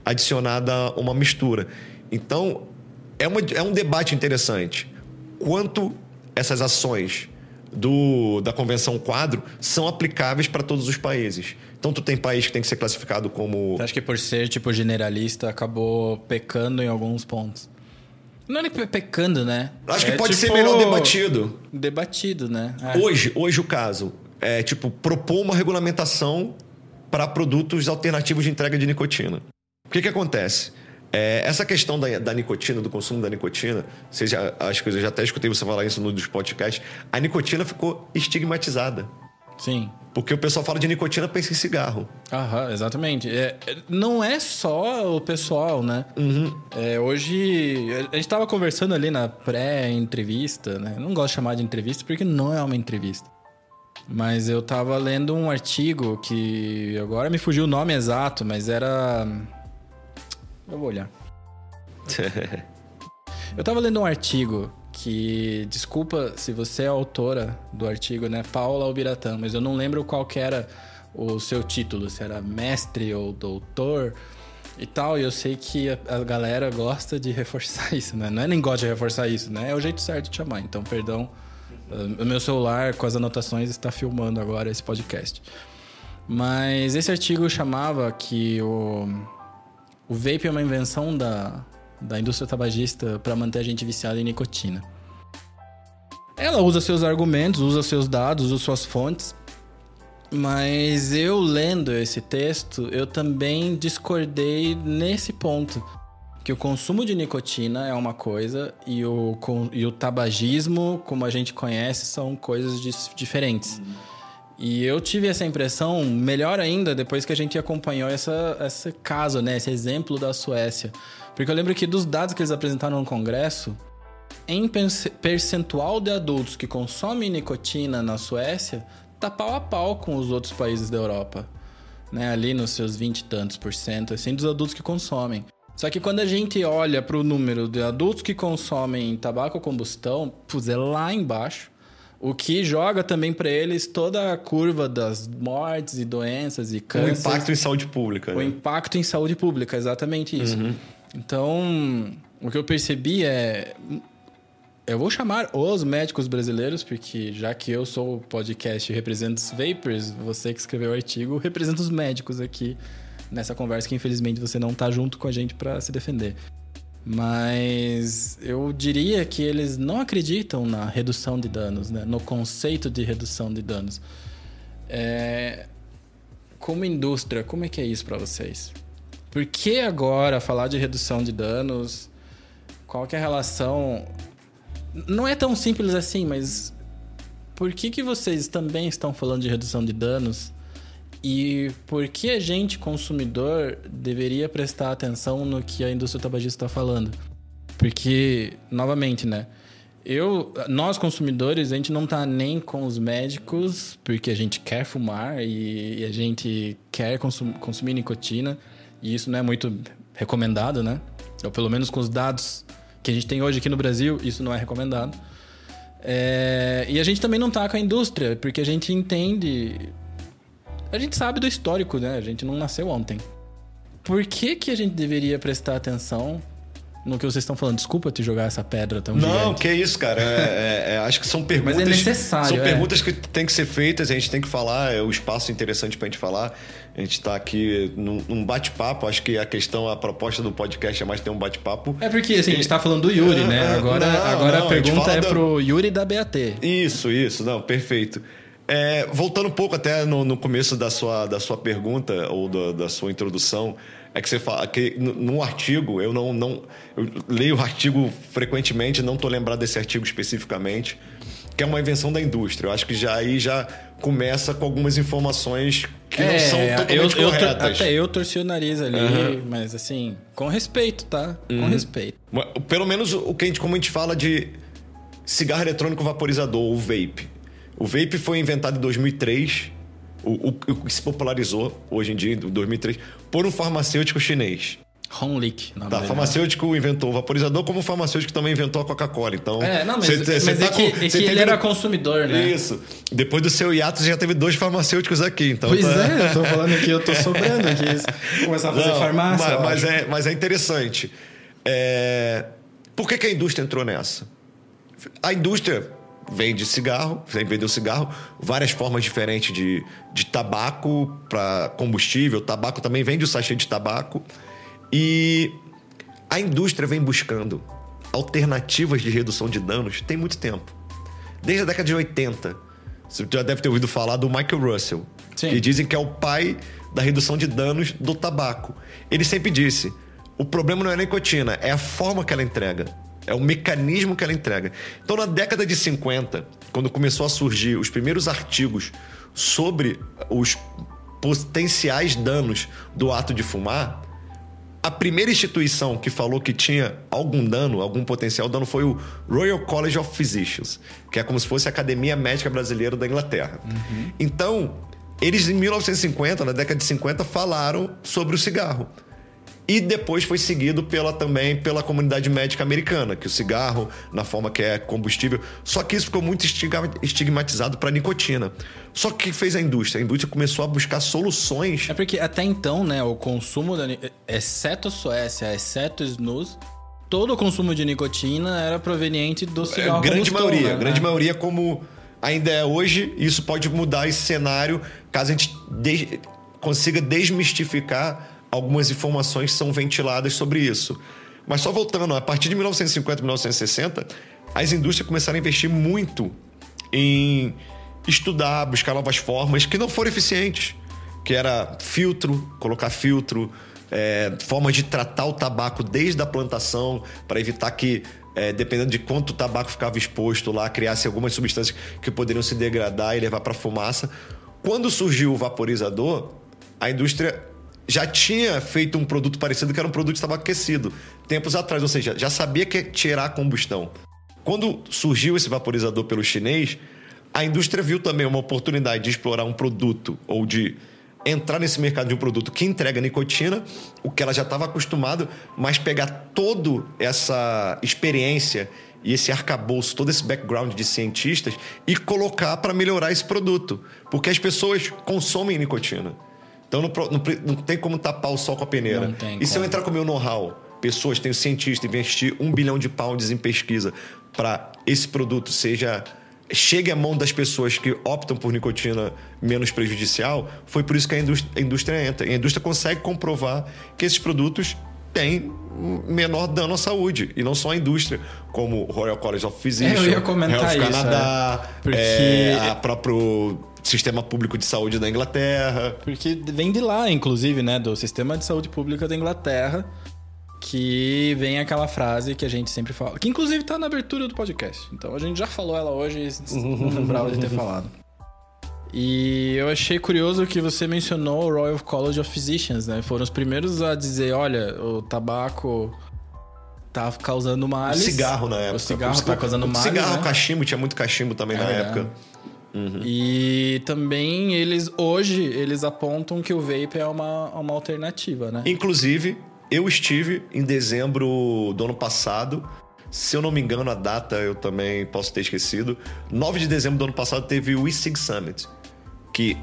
adicionada a uma mistura. Então, é, uma, é um debate interessante. Quanto essas ações do, da Convenção Quadro são aplicáveis para todos os países. Então, tu tem país que tem que ser classificado como... Acho que por ser, tipo, generalista, acabou pecando em alguns pontos. Não é pecando, né? Acho que é, pode tipo, ser melhor debatido. Debatido, né? É. Hoje, hoje o caso é tipo propor uma regulamentação para produtos alternativos de entrega de nicotina. O que, que acontece? É, essa questão da, da, nicotina, do consumo da nicotina, seja, acho que eu já até escutei você falar isso no dos podcasts, a nicotina ficou estigmatizada. Sim. Porque o pessoal fala de nicotina, pensa em cigarro. Aham, exatamente. É, não é só o pessoal, né? Uhum. É, hoje, a gente tava conversando ali na pré-entrevista, né? Eu não gosto de chamar de entrevista porque não é uma entrevista. Mas eu tava lendo um artigo que agora me fugiu o nome exato, mas era. Eu vou olhar. eu tava lendo um artigo que desculpa se você é autora do artigo, né, Paula Albiratã, mas eu não lembro qual era o seu título, se era mestre ou doutor e tal, e eu sei que a, a, galera gosta de reforçar isso, né? Não é nem gosta de reforçar isso, né? É o jeito certo de chamar. Então, perdão, o meu celular com as anotações está filmando agora esse podcast. Mas esse artigo chamava que o, o vape é uma invenção da, da indústria tabagista para manter a gente viciado em nicotina. Ela usa seus argumentos, usa seus dados, usa suas fontes, mas eu lendo esse texto, eu também discordei nesse ponto. Que o consumo de nicotina é uma coisa e o, e o tabagismo, como a gente conhece, são coisas diferentes. E eu tive essa impressão, melhor ainda, depois que a gente acompanhou essa, esse caso, né? Esse exemplo da Suécia. Porque eu lembro que dos dados que eles apresentaram no Congresso, em percentual de adultos que consomem nicotina na Suécia, tá pau a pau com os outros países da Europa. Né? Ali nos seus 20 e tantos por cento, assim, dos adultos que consomem. Só que quando a gente olha para o número de adultos que consomem tabaco a combustão, pus, é lá embaixo. O que joga também para eles toda a curva das mortes e doenças e câncer. O impacto em saúde pública. O né? impacto em saúde pública, exatamente isso. Uhum. Então, o que eu percebi é. Eu vou chamar os médicos brasileiros, porque já que eu sou o podcast represento os Vapers, você que escreveu o artigo representa os médicos aqui nessa conversa que infelizmente você não tá junto com a gente para se defender. Mas eu diria que eles não acreditam na redução de danos, né? no conceito de redução de danos. É... Como indústria, como é que é isso para vocês? Por que agora falar de redução de danos? Qual que é a relação? Não é tão simples assim, mas por que, que vocês também estão falando de redução de danos? E por que a gente, consumidor, deveria prestar atenção no que a indústria tabagista está falando? Porque, novamente, né? Eu, nós consumidores, a gente não tá nem com os médicos, porque a gente quer fumar e, e a gente quer consum, consumir nicotina, e isso não é muito recomendado, né? Ou pelo menos com os dados que a gente tem hoje aqui no Brasil, isso não é recomendado. É, e a gente também não tá com a indústria, porque a gente entende. A gente sabe do histórico, né? A gente não nasceu ontem. Por que, que a gente deveria prestar atenção no que vocês estão falando. Desculpa te jogar essa pedra tão Não, gigante. que isso, cara. É, é, é, acho que são perguntas. Mas é necessário. São é. perguntas que têm que ser feitas, a gente tem que falar, é o espaço interessante pra gente falar. A gente tá aqui num, num bate-papo. Acho que a questão, a proposta do podcast é mais ter um bate-papo. É porque assim, a gente tá falando do Yuri, né? É, Agora, não, agora não, a a pergunta fala é da- pro Yuri da BAT. Isso, isso, não, perfeito. É, voltando um pouco até no, no começo da sua, da sua pergunta ou da, da sua introdução, é que você fala que no, no artigo, eu não, não eu leio o artigo frequentemente, não estou lembrado desse artigo especificamente, que é uma invenção da indústria. Eu acho que já aí já começa com algumas informações que não são totalmente É, eu, até eu torci o nariz ali, Aham. mas assim, com respeito, tá? Uhum. Com respeito. Mas, Pelo menos o que a gente, como a gente fala de cigarro eletrônico vaporizador, o vape. O vape foi inventado em 2003, o, o, o que se popularizou hoje em dia, em 2003, por um farmacêutico chinês. Honlik, nome Tá, dele, farmacêutico inventou o vaporizador, como o farmacêutico também inventou a Coca-Cola. Então? É, não, mas, cê- mas cê é tá que, com- é que ele teve- era consumidor, né? Isso. Depois do seu hiato, você já teve dois farmacêuticos aqui. Então Pois tá- é, eu tô falando aqui, eu tô sobrando aqui. Começar a fazer Não, farmácia. Mas, mas é, mas é interessante. É, Por que, que a indústria entrou nessa? A indústria vende cigarro, vendeu cigarro, várias formas diferentes de, de tabaco para combustível. Tabaco também vende o sachê de tabaco. E a indústria vem buscando alternativas de redução de danos tem muito tempo. Desde a década de 80. Você já deve ter ouvido falar do Michael Russell, Sim. que dizem que é o pai da redução de danos do tabaco. Ele sempre disse: o problema não é a nicotina, é a forma que ela entrega. É o mecanismo que ela entrega. Então, na década de 50, quando começou a surgir os primeiros artigos sobre os potenciais danos do ato de fumar, a primeira instituição que falou que tinha algum dano, algum potencial dano, foi o Royal College of Physicians, que é como se fosse a Academia Médica Brasileira da Inglaterra. Então, eles em 1950, na década de 50, falaram sobre o cigarro. E depois foi seguido pela também pela comunidade médica americana, que o cigarro, na forma que é combustível. Só que isso ficou muito estigma- estigmatizado para nicotina. Só que o que fez a indústria? A indústria começou a buscar soluções É porque até então, né, o consumo, da, exceto Suécia, exceto snus, todo o consumo de nicotina era proveniente do É, cigarro grande combustão, maioria, né? grande É. maioria como ainda é hoje, isso pode mudar esse cenário caso a gente de- consiga desmistificar algumas informações são ventiladas sobre isso. Mas só voltando, a partir de 1950, 1960, as indústrias começaram a investir muito em estudar, buscar novas formas que não foram eficientes, que era filtro, colocar filtro, é, formas de tratar o tabaco desde a plantação para evitar que é, dependendo de quanto o tabaco ficava exposto lá, criasse algumas substâncias que poderiam se degradar e levar para fumaça. Quando surgiu o vaporizador, a indústria já tinha feito um produto parecido que era um produto de tabaco aquecido, tempos atrás, ou seja, já sabia que ia tirar a combustão. Quando surgiu esse vaporizador pelo chinês, a indústria viu também uma oportunidade de explorar um produto ou de entrar nesse mercado de um produto que entrega nicotina, o que ela já estava acostumado, mas pegar toda essa experiência e esse arcabouço, todo esse background de cientistas e colocar para melhorar esse produto, porque as pessoas consomem nicotina. Então não, não não tem como tapar o sol com a peneira. E se eu como. entrar com o meu know-how, pessoas, tenho cientista, investir um bilhão de pounds em pesquisa para esse produto seja chegue à mão das pessoas que optam por nicotina menos prejudicial, foi por isso que a indústria, a indústria entra. E a indústria consegue comprovar que esses produtos tem menor dano à saúde. E não só a indústria, como o Royal College of Physicians, É, eu ia comentar Health isso, Canada, é. Porque- é, a próprio sistema público de saúde da Inglaterra. Porque vem de lá, inclusive, né? Do Sistema de Saúde Pública da Inglaterra, que vem aquela frase que a gente sempre fala. Que inclusive tá na abertura do podcast. Então a gente já falou ela hoje e não lembrava de ter falado. E eu achei curioso que você mencionou o Royal College of Physicians, né? Foram os primeiros a dizer, olha, o tabaco tá causando O males. cigarro na época. O cigarro tá causando o males, Cigarro, né? cachimbo, tinha muito cachimbo também É na verdade. época. E também eles, hoje, eles apontam que o vape é uma, uma alternativa, né? Inclusive, eu estive em dezembro do ano passado. Se eu não me engano, a data eu também posso ter esquecido. 9 de dezembro do ano passado teve o eSig Summit, que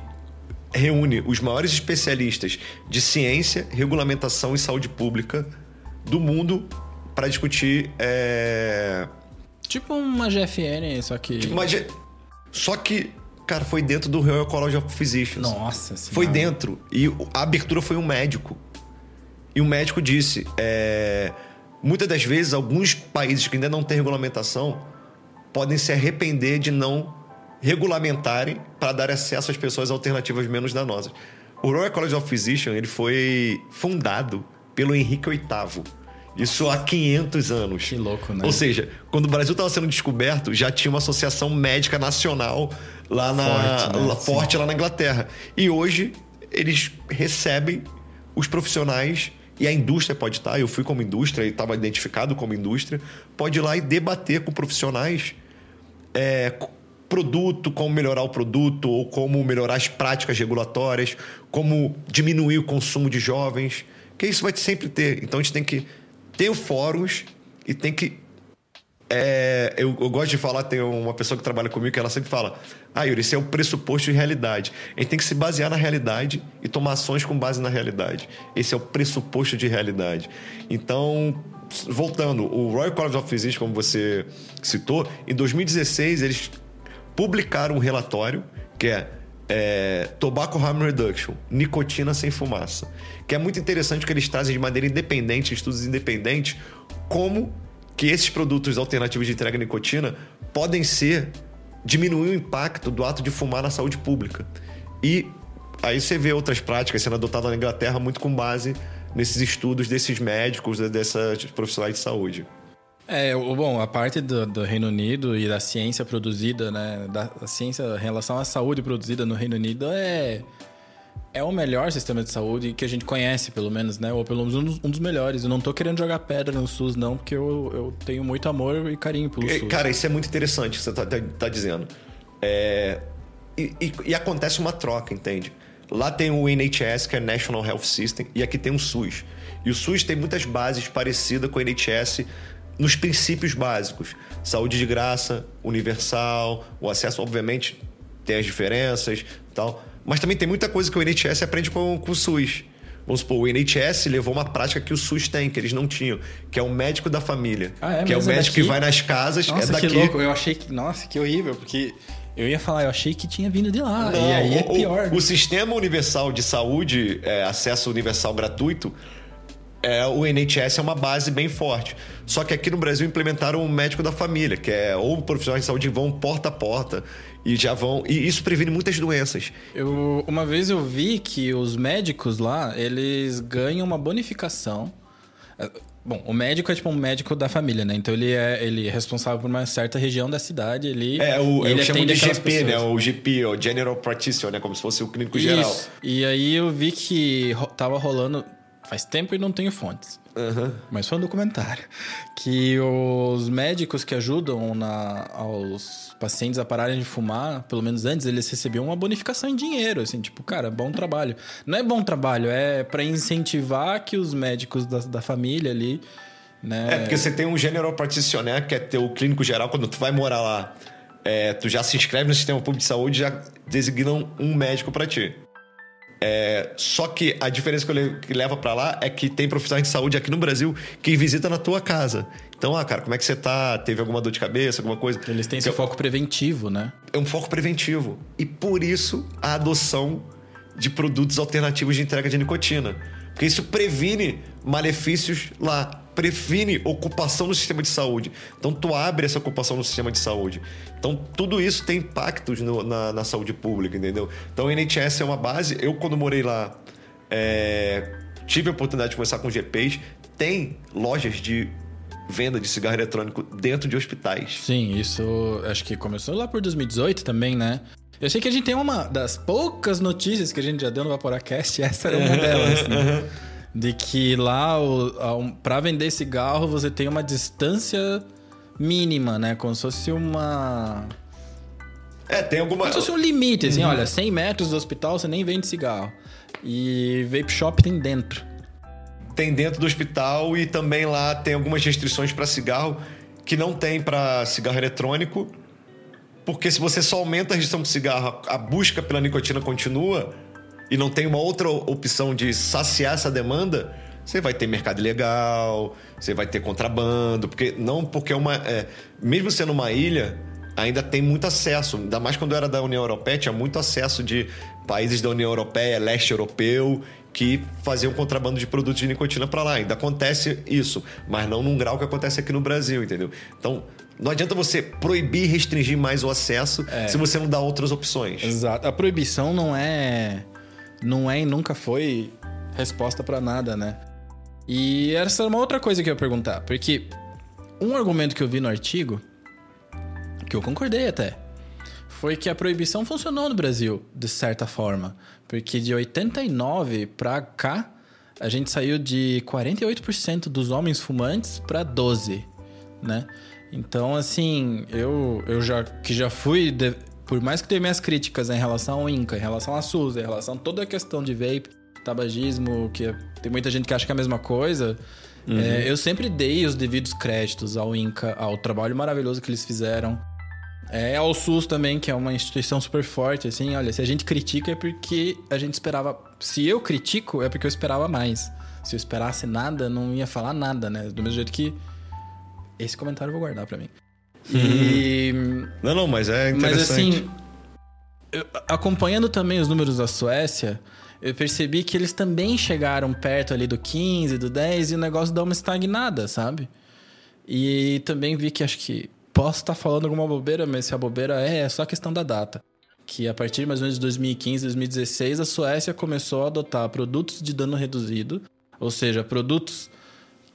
reúne os maiores especialistas de ciência, regulamentação e saúde pública do mundo para discutir. é, Tipo uma GFN, só que. Mas, só que, cara, foi dentro do Royal College of Physicians. Nossa senhora. Foi dentro. E a abertura foi um médico. E o médico disse: é, muitas das vezes, alguns países que ainda não têm regulamentação podem se arrepender de não regulamentarem para dar acesso às pessoas alternativas menos danosas. O Royal College of Physicians ele foi fundado pelo Henrique VIII. Isso há 500 anos. Que louco, né? Ou seja, quando o Brasil estava sendo descoberto, já tinha uma associação médica nacional lá na Forte, né? lá- forte lá na Inglaterra. E hoje eles recebem os profissionais e a indústria pode estar. Eu fui como indústria e estava identificado como indústria. Pode ir lá e debater com profissionais é, produto, como melhorar o produto, ou como melhorar as práticas regulatórias, como diminuir o consumo de jovens. Que isso vai sempre ter. Então a gente tem que ter o fóruns e tem que é, eu, eu gosto de falar, tem uma pessoa que trabalha comigo que ela sempre fala: Ah, Yuri, isso é o pressuposto de realidade. A gente tem que se basear na realidade e tomar ações com base na realidade. Esse é o pressuposto de realidade. Então, voltando, o Royal College of Physicians, como você citou, em 2016 eles publicaram um relatório que é, é Tobacco Harm Reduction, nicotina sem fumaça. Que é muito interessante que eles trazem de maneira independente, estudos independentes, como que esses produtos alternativos de entrega de nicotina podem ser diminuir o impacto do ato de fumar na saúde pública. E aí você vê outras práticas sendo adotadas na Inglaterra muito com base nesses estudos desses médicos, desses profissionais de saúde. É, bom, a parte do, do Reino Unido e da ciência produzida, né? Da a ciência em relação à saúde produzida no Reino Unido é. É o melhor sistema de saúde que a gente conhece, pelo menos, né? Ou pelo menos um dos, um dos melhores. Eu não tô querendo jogar pedra no SUS, não, porque eu, eu tenho muito amor e carinho pelo É, SUS. Cara, isso é muito interessante que você tá, tá- tá dizendo. É, e, e- e acontece uma troca, entende? Lá tem o NHS, que é National Health System, e aqui tem o SUS. E o SUS tem muitas bases parecidas com o NHS nos princípios básicos. Saúde de graça, universal, o acesso, obviamente, tem as diferenças e tal. Mas também tem muita coisa que o NHS aprende com, com o SUS. Vamos supor, o NHS levou uma prática que o SUS tem, que eles não tinham, que é o médico da família. Ah, é? que é o é médico daqui? que vai nas casas, Nossa, é daqui. que louco. Eu achei que. Nossa, que horrível, porque eu ia falar, eu achei que tinha vindo de lá. Não, e aí é o- o- pior. O, Sistema Universal de Saúde, é, acesso universal gratuito, é, o NHS é uma base bem forte. Só que aqui no Brasil implementaram o médico da família, que é ou profissionais de saúde vão porta a porta e já vão. E isso previne muitas doenças. Eu, uma vez eu vi que os médicos lá, eles ganham uma bonificação. É, Bom, o médico é tipo um médico da família, né? Então ele é, ele é responsável por uma certa região da cidade. Ele, É, o, ele eu chamo de GP, né? pessoas. O GP, o General Practitioner, né? Como se fosse o clínico geral. Isso. E aí eu vi que tava rolando. Faz tempo e não tenho fontes. Mas foi um documentário. Que os médicos que ajudam na, aos pacientes a pararem de fumar, pelo menos antes, eles recebiam uma bonificação em dinheiro. Assim, tipo, cara, bom trabalho. Não é bom trabalho, é para incentivar que os médicos da, da família ali. Né, É, porque você tem um General Practitioner, que é teu clínico geral, quando tu vai morar lá, é, tu já se inscreve no sistema público de saúde e já designam um médico pra ti. É, só que a diferença que, eu que leva pra lá é que tem profissionais de saúde aqui no Brasil que visita na tua casa. Então, ah, cara, como é que você tá? Teve alguma dor de cabeça, alguma coisa? Eles têm esse foco preventivo, né? é um foco preventivo. E por isso a adoção de produtos alternativos de entrega de nicotina. Porque isso previne malefícios lá. Previne ocupação no sistema de saúde. Então, tu abre essa ocupação no sistema de saúde. Então, tudo isso tem impactos no, na, na, saúde pública, entendeu? Então, o NHS é uma base. Eu, quando morei lá, é, tive a oportunidade de conversar com GPs. Tem lojas de venda de cigarro eletrônico dentro de hospitais. Sim, isso acho que começou lá por 2018 também, né? Eu sei que a gente tem uma das poucas notícias que a gente já deu no Vaporacast, essa era uma delas, né? De que lá, para vender cigarro, você tem uma distância mínima, né? Como se fosse uma. É, tem alguma. Como se fosse um limite, assim, uhum. olha, 100 metros do hospital você nem vende cigarro. E vape shop tem dentro. Tem dentro do hospital e também lá tem algumas restrições para cigarro que não tem para cigarro eletrônico porque se você só aumenta a restrição de cigarro, a busca pela nicotina continua e não tem uma outra opção de saciar essa demanda, você vai ter mercado ilegal, você vai ter contrabando, porque não porque é uma. É, mesmo sendo uma ilha, ainda tem muito acesso. Ainda mais quando era da União Europeia, tinha muito acesso de países da União Europeia, leste europeu, que faziam contrabando de produtos de nicotina para lá. Ainda acontece isso, mas não num grau que acontece aqui no Brasil, entendeu? Então, não adianta você proibir e restringir mais o acesso é. se você não dá outras opções. Exato. A proibição não é. Não é e nunca foi resposta para nada, né? E essa é uma outra coisa que eu ia perguntar. Porque um argumento que eu vi no artigo, que eu concordei até, foi que a proibição funcionou no Brasil, de certa forma. Porque de 89 para cá, a gente saiu de 48% dos homens fumantes para 12, né? Então, assim, eu, eu já que já fui. De, por mais que tenha minhas críticas em relação ao Inca, em relação à SUS, em relação a toda a questão de vape, tabagismo, que tem muita gente que acha que é a mesma coisa. Uhum. É, eu sempre dei os devidos créditos ao Inca, ao trabalho maravilhoso que eles fizeram. É, ao SUS também, que é uma instituição super forte, assim, olha, se a gente critica é porque a gente esperava. Se eu critico, é porque eu esperava mais. Se eu esperasse nada, não ia falar nada, né? Do mesmo jeito que esse comentário eu vou guardar para mim. E. Não, não, mas é interessante. Mas assim, eu, acompanhando também os números da Suécia, eu percebi que eles também chegaram perto ali do 15, do 10 e o negócio dá uma estagnada, sabe? E também vi que acho que posso estar falando alguma bobeira, mas se a bobeira é, é só questão da data. Que a partir mais ou menos de 2015, 2016, a Suécia começou a adotar produtos de dano reduzido, ou seja, produtos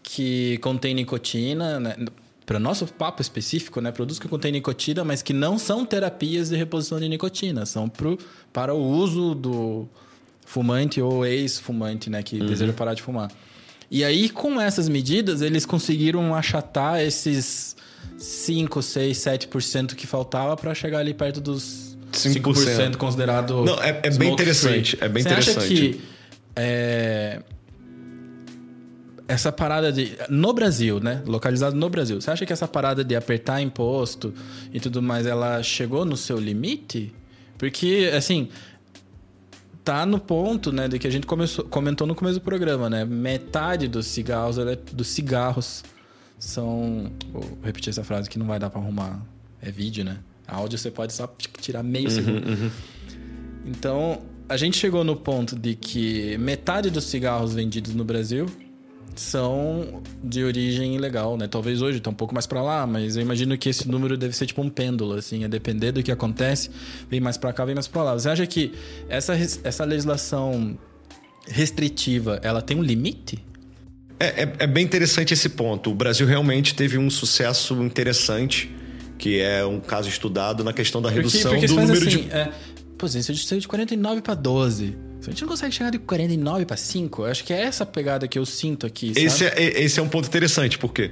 que contém nicotina, né? Para nosso papo específico, né? Produtos que contêm nicotina, mas que não são terapias de reposição de nicotina, são pro, para o uso do fumante ou ex-fumante, né? Que uhum. deseja parar de fumar. E aí, com essas medidas, eles conseguiram achatar esses 5, 6, 7% que faltava para chegar ali perto dos 5%, 5% considerado. Não, é, é bem interessante. Free. É bem Você interessante. Acha que é, essa parada de. No Brasil, né? Localizado no Brasil. Você acha que essa parada de apertar imposto e tudo mais, ela chegou no seu limite? Porque, assim. Tá no ponto, né, de que a gente começou, comentou no começo do programa, né? Metade dos cigarros, dos cigarros são. Vou repetir essa frase que não vai dar para arrumar. É vídeo, né? Áudio você pode só tirar meio uhum, segundo. Uhum. Então, a gente chegou no ponto de que metade dos cigarros vendidos no Brasil são de origem ilegal, né? Talvez hoje tá um pouco mais para lá, mas eu imagino que esse número deve ser tipo um pêndulo, assim, a depender do que acontece, vem mais para cá, vem mais para lá. Você acha que essa, essa legislação restritiva, ela tem um limite? É, é, é bem interessante esse ponto. O Brasil realmente teve um sucesso interessante, que é um caso estudado na questão da redução porque, porque do número assim, de... É, pô, gente saiu de 49 para 12 a gente não consegue chegar de 49 para 5. Eu acho que é essa pegada que eu sinto aqui. Esse é, esse é um ponto interessante, porque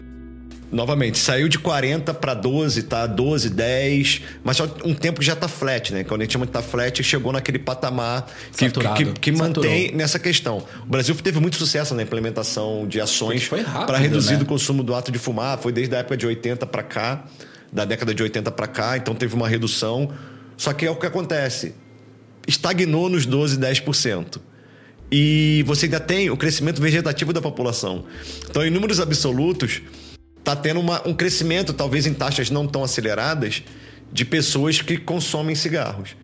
novamente, saiu de 40 para 12, tá 12, 10, mas só um tempo que já tá flat, né? Quando a gente chama de tá flat, chegou naquele patamar que, que, que, mantém nessa questão. O Brasil teve muito sucesso na implementação de ações para reduzir né? o consumo do ato de fumar, foi desde a época de 80 para cá, da década de 80 para cá, então teve uma redução. Só que é o que acontece estagnou nos 12, 10%. E você ainda tem o crescimento vegetativo da população. Então, em números absolutos, está tendo uma, um crescimento, talvez em taxas não tão aceleradas, de pessoas que consomem cigarros.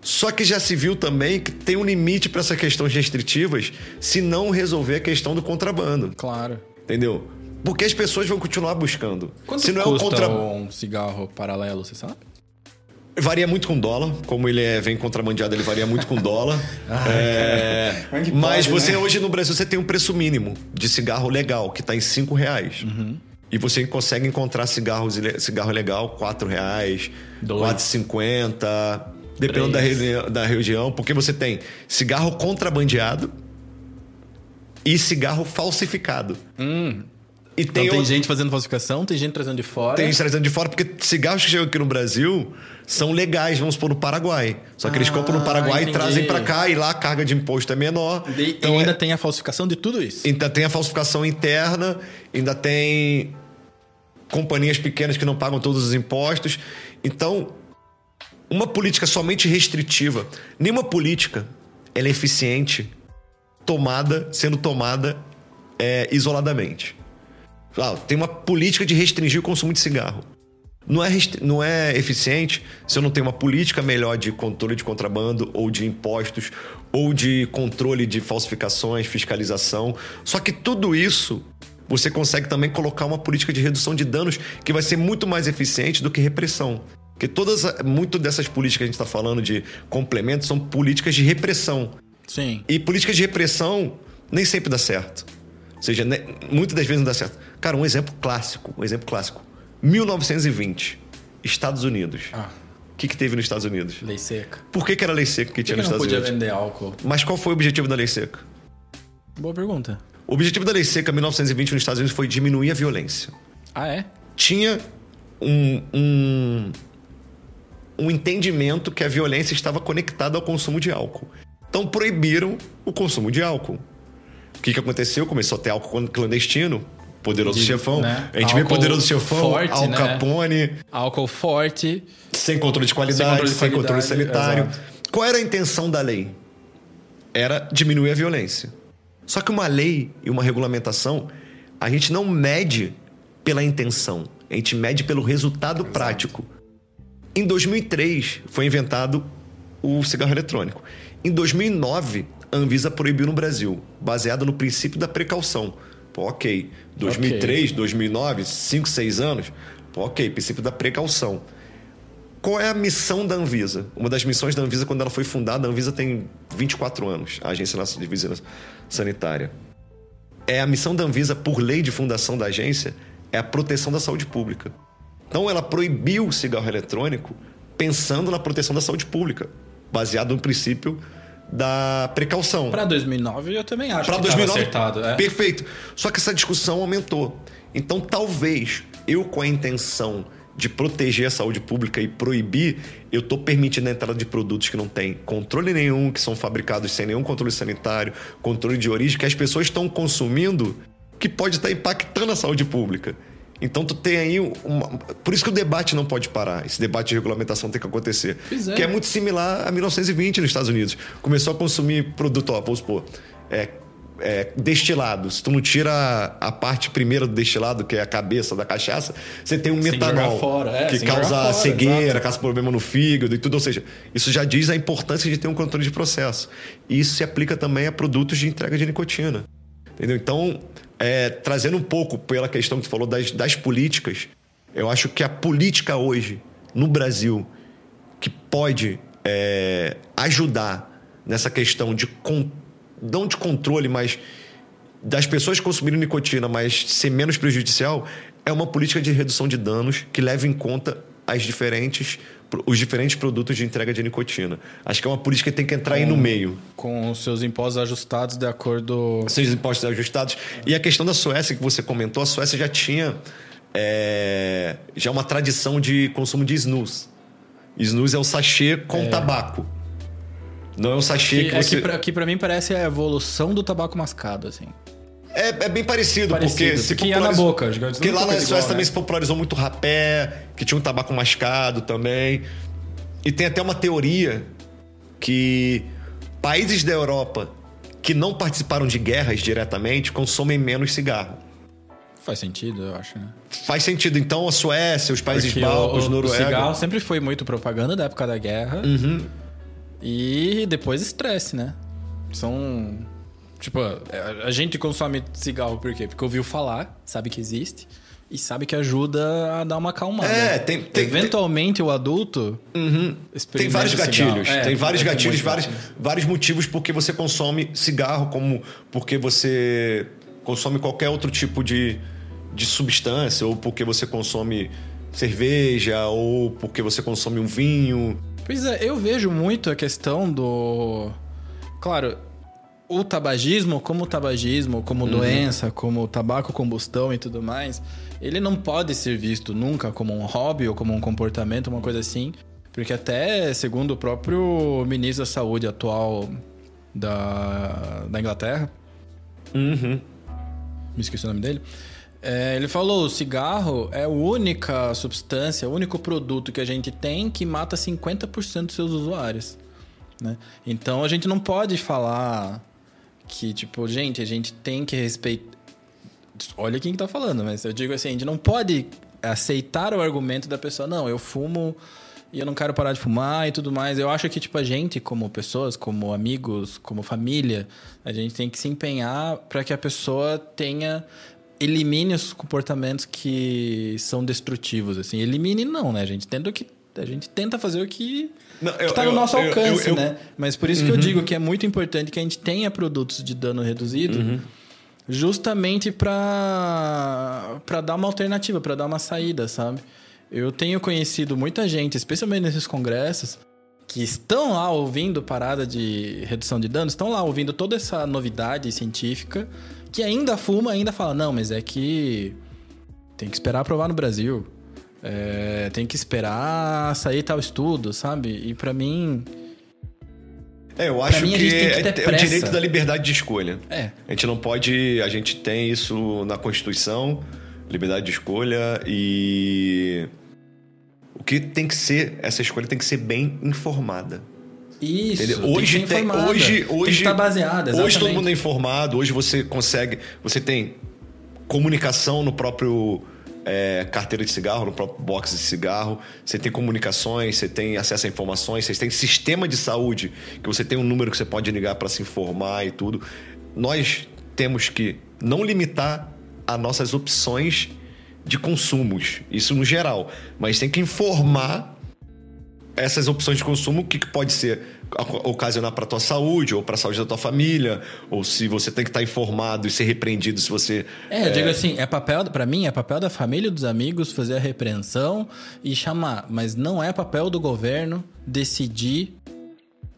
Só que já se viu também que tem um limite para essas questões restritivas se não resolver a questão do contrabando. Claro. Entendeu? Porque as pessoas vão continuar buscando. Quanto se não é o contra... um cigarro paralelo, você sabe? Varia muito com dólar. Como ele é, vem contrabandeado, ele varia muito com dólar. É, Como é que Mas pode, você né? hoje no Brasil você tem um preço mínimo de cigarro legal, que está em 5 reais. Uhum. E você consegue encontrar cigarros, cigarro legal, 4 reais, Dois. 4,50. Dependendo da, da região. Porque você tem cigarro contrabandeado e cigarro falsificado. E Então tem, outro- gente fazendo falsificação, tem gente trazendo de fora. tem gente trazendo de fora, porque cigarros que chegam aqui no Brasil são legais, vamos supor, no Paraguai. Só que eles Ah, compram no Paraguai entendi. e trazem pra cá, e lá a carga de imposto é menor. E então ainda é- tem a falsificação de tudo isso. ainda tem a falsificação interna, ainda tem companhias pequenas que não pagam todos os impostos. Então, uma política somente restritiva, nenhuma política ela é eficiente tomada, sendo tomada é, isoladamente. Ah, tem uma política de restringir o consumo de cigarro. Não é, não é eficiente se eu não tenho uma política melhor de controle de contrabando, ou de impostos, ou de controle de falsificações, fiscalização. Só que tudo isso você consegue também colocar uma política de redução de danos que vai ser muito mais eficiente do que repressão. Porque todas, muito dessas políticas que a gente está falando de complementos são políticas de repressão. Sim. E políticas de repressão nem sempre dá certo. Ou seja, né, muitas das vezes não dá certo. Cara, um exemplo clássico, um exemplo clássico. 1920, Estados Unidos. Ah, O que, que teve nos Estados Unidos? lei seca. Por que, que era lei seca que que tinha que nos não Estados podia Unidos? vender álcool? Mas qual foi o objetivo da lei seca? Boa pergunta. O objetivo da lei seca 1920 nos Estados Unidos foi diminuir a violência. Ah, é? Tinha um, um, um entendimento que a violência estava conectada ao consumo de álcool. Então proibiram o consumo de álcool. O que, que aconteceu? Começou a ter álcool clandestino, poderoso De- chefão. né? A gente vê Álcool poderoso chefão, forte, Al né? Capone, Álcool forte. sem controle de qualidade, controle sem controle, sanitário. exato. Qual era a intenção da lei? Era diminuir a violência. Só que uma lei e uma regulamentação, a gente não mede pela intenção, a gente mede pelo resultado prático. Em 2003 foi inventado o cigarro eletrônico. Em 2009, a Anvisa proibiu no Brasil, baseado no princípio da precaução. Pô, ok. 2003, 2009, 5, 6 anos. Pô, ok, princípio da precaução. Qual é a missão da Anvisa? Uma das missões da Anvisa, quando ela foi fundada, a Anvisa tem 24 anos, a Agência Nacional de Vigilância Sanitária. É a missão da Anvisa, por lei de fundação da agência, é a proteção da saúde pública. Então ela proibiu o cigarro eletrônico pensando na proteção da saúde pública, baseado no princípio da precaução. Pra 2009 eu também acho Para que 2009, tava acertado. É. perfeito. Só que essa discussão aumentou. Então, talvez eu, com a intenção de proteger a saúde pública e proibir, eu estou permitindo a entrada de produtos que não têm controle nenhum, que são fabricados sem nenhum controle sanitário, controle de origem, que as pessoas estão consumindo, que pode estar impactando a saúde pública. Então tu tem aí uma... Por isso que o debate não pode parar. Esse debate de regulamentação tem que acontecer. É. Que é muito similar a 1920 nos Estados Unidos. Começou a consumir produto, ó, vamos supor, é, é, destilado. Se tu não tira a, parte primeira do destilado, que é a cabeça da cachaça, você tem um Sem metanol fora, é, que causa fora, cegueira, causa problema no fígado e tudo. Ou seja, isso já diz a importância de ter um controle de processo. E isso se aplica também a produtos de entrega de nicotina. Entendeu? Então, é, trazendo um pouco pela questão que tu falou das, das políticas, eu acho que a política hoje, no Brasil, que pode é, ajudar nessa questão de con- não de controle, mas das pessoas consumirem nicotina, mas ser menos prejudicial, é uma política de redução de danos que leva em conta as diferentes, os diferentes produtos de entrega de nicotina. Acho que é uma política que tem que entrar aí no meio. Com os seus impostos ajustados de acordo. Seus impostos ajustados. E a questão da Suécia que você comentou, a Suécia já tinha é, já uma tradição de consumo de snus. Snus é o sachê com tabaco. Não é o sachê Que, que, é você... que, pra, que pra mim parece a evolução do tabaco mascado, assim. É, é bem parecido, Parecido, porque se que ia na boca, Porque lá na Suécia né? também se popularizou muito rapé, que tinha um tabaco mascado também. E tem até uma teoria que países da Europa que não participaram de guerras diretamente consomem menos cigarro. Faz sentido, eu acho, né? Faz sentido. Então a Suécia, os países Porque bálticos, o, o, o Noruega. cigarro sempre foi muito propaganda da época da guerra. Uhum. E depois estresse, né? São. Tipo, a gente consome cigarro por quê? Porque ouviu falar, sabe que existe e sabe que ajuda a dar uma acalmada. É, tem. tem Eventualmente tem... o adulto. Uhum. Tem vários gatilhos. É, tem vários gatilhos, vários, vários motivos porque você consome cigarro, como porque você consome qualquer outro tipo de, de substância, ou porque você consome cerveja, ou porque você consome um vinho. Pois é, eu vejo muito a questão do. Claro, o tabagismo, como tabagismo, como uhum. doença, como tabaco combustão e tudo mais, ele não pode ser visto nunca como um hobby ou como um comportamento, uma coisa assim. Porque até, segundo o próprio ministro da saúde atual da, da Inglaterra, uhum. me esqueci o nome dele, é, ele falou: o cigarro é a única substância, o único produto que a gente tem que mata 50% dos seus usuários. Né? Então a gente não pode falar que, tipo, gente, a gente tem que respeitar. Olha quem tá falando, mas eu digo assim: a gente não pode aceitar o argumento da pessoa, não, eu fumo e eu não quero parar de fumar e tudo mais. Eu acho que, tipo, a gente, como pessoas, como amigos, como família, a gente tem que se empenhar para que a pessoa tenha elimine os comportamentos que são destrutivos, assim. Elimine não, né? Gente tenta, que, a gente tenta fazer o que está no nosso alcance, eu, eu, né? Mas por isso uhum. que eu uhum. digo que é muito importante que a gente tenha produtos de dano reduzido, uhum. justamente para para dar uma alternativa, para dar uma saída, sabe? Eu tenho conhecido muita gente, especialmente nesses congressos, que estão lá ouvindo parada de redução de danos, estão lá ouvindo toda essa novidade científica, que ainda fuma, ainda fala, não, mas é que tem que esperar aprovar no Brasil. É, tem que esperar sair tal estudo, sabe? E para mim. É, eu acho mim, que, que é, o direito da liberdade de escolha. É. A gente não pode. A gente tem isso na Constituição, liberdade de escolha e. O que tem que ser, essa escolha tem que ser bem informada. Isso. Entendeu? Hoje tem, tem hoje, hoje está baseada. Exatamente. Hoje todo mundo é informado. Hoje você consegue, você tem comunicação no próprio é, carteira de cigarro, no próprio box de cigarro. Você tem comunicações, você tem acesso a informações, você tem sistema de saúde que você tem um número que você pode ligar para se informar e tudo. Nós temos que não limitar as nossas opções de consumos, isso no geral, mas tem que informar essas opções de consumo, o que, que pode ser ocasionar para tua saúde ou para a saúde da tua família, ou se você tem que estar tá informado e ser repreendido se você É, eu é... digo assim, é papel para mim, é papel da família e dos amigos fazer a repreensão e chamar, mas não é papel do governo decidir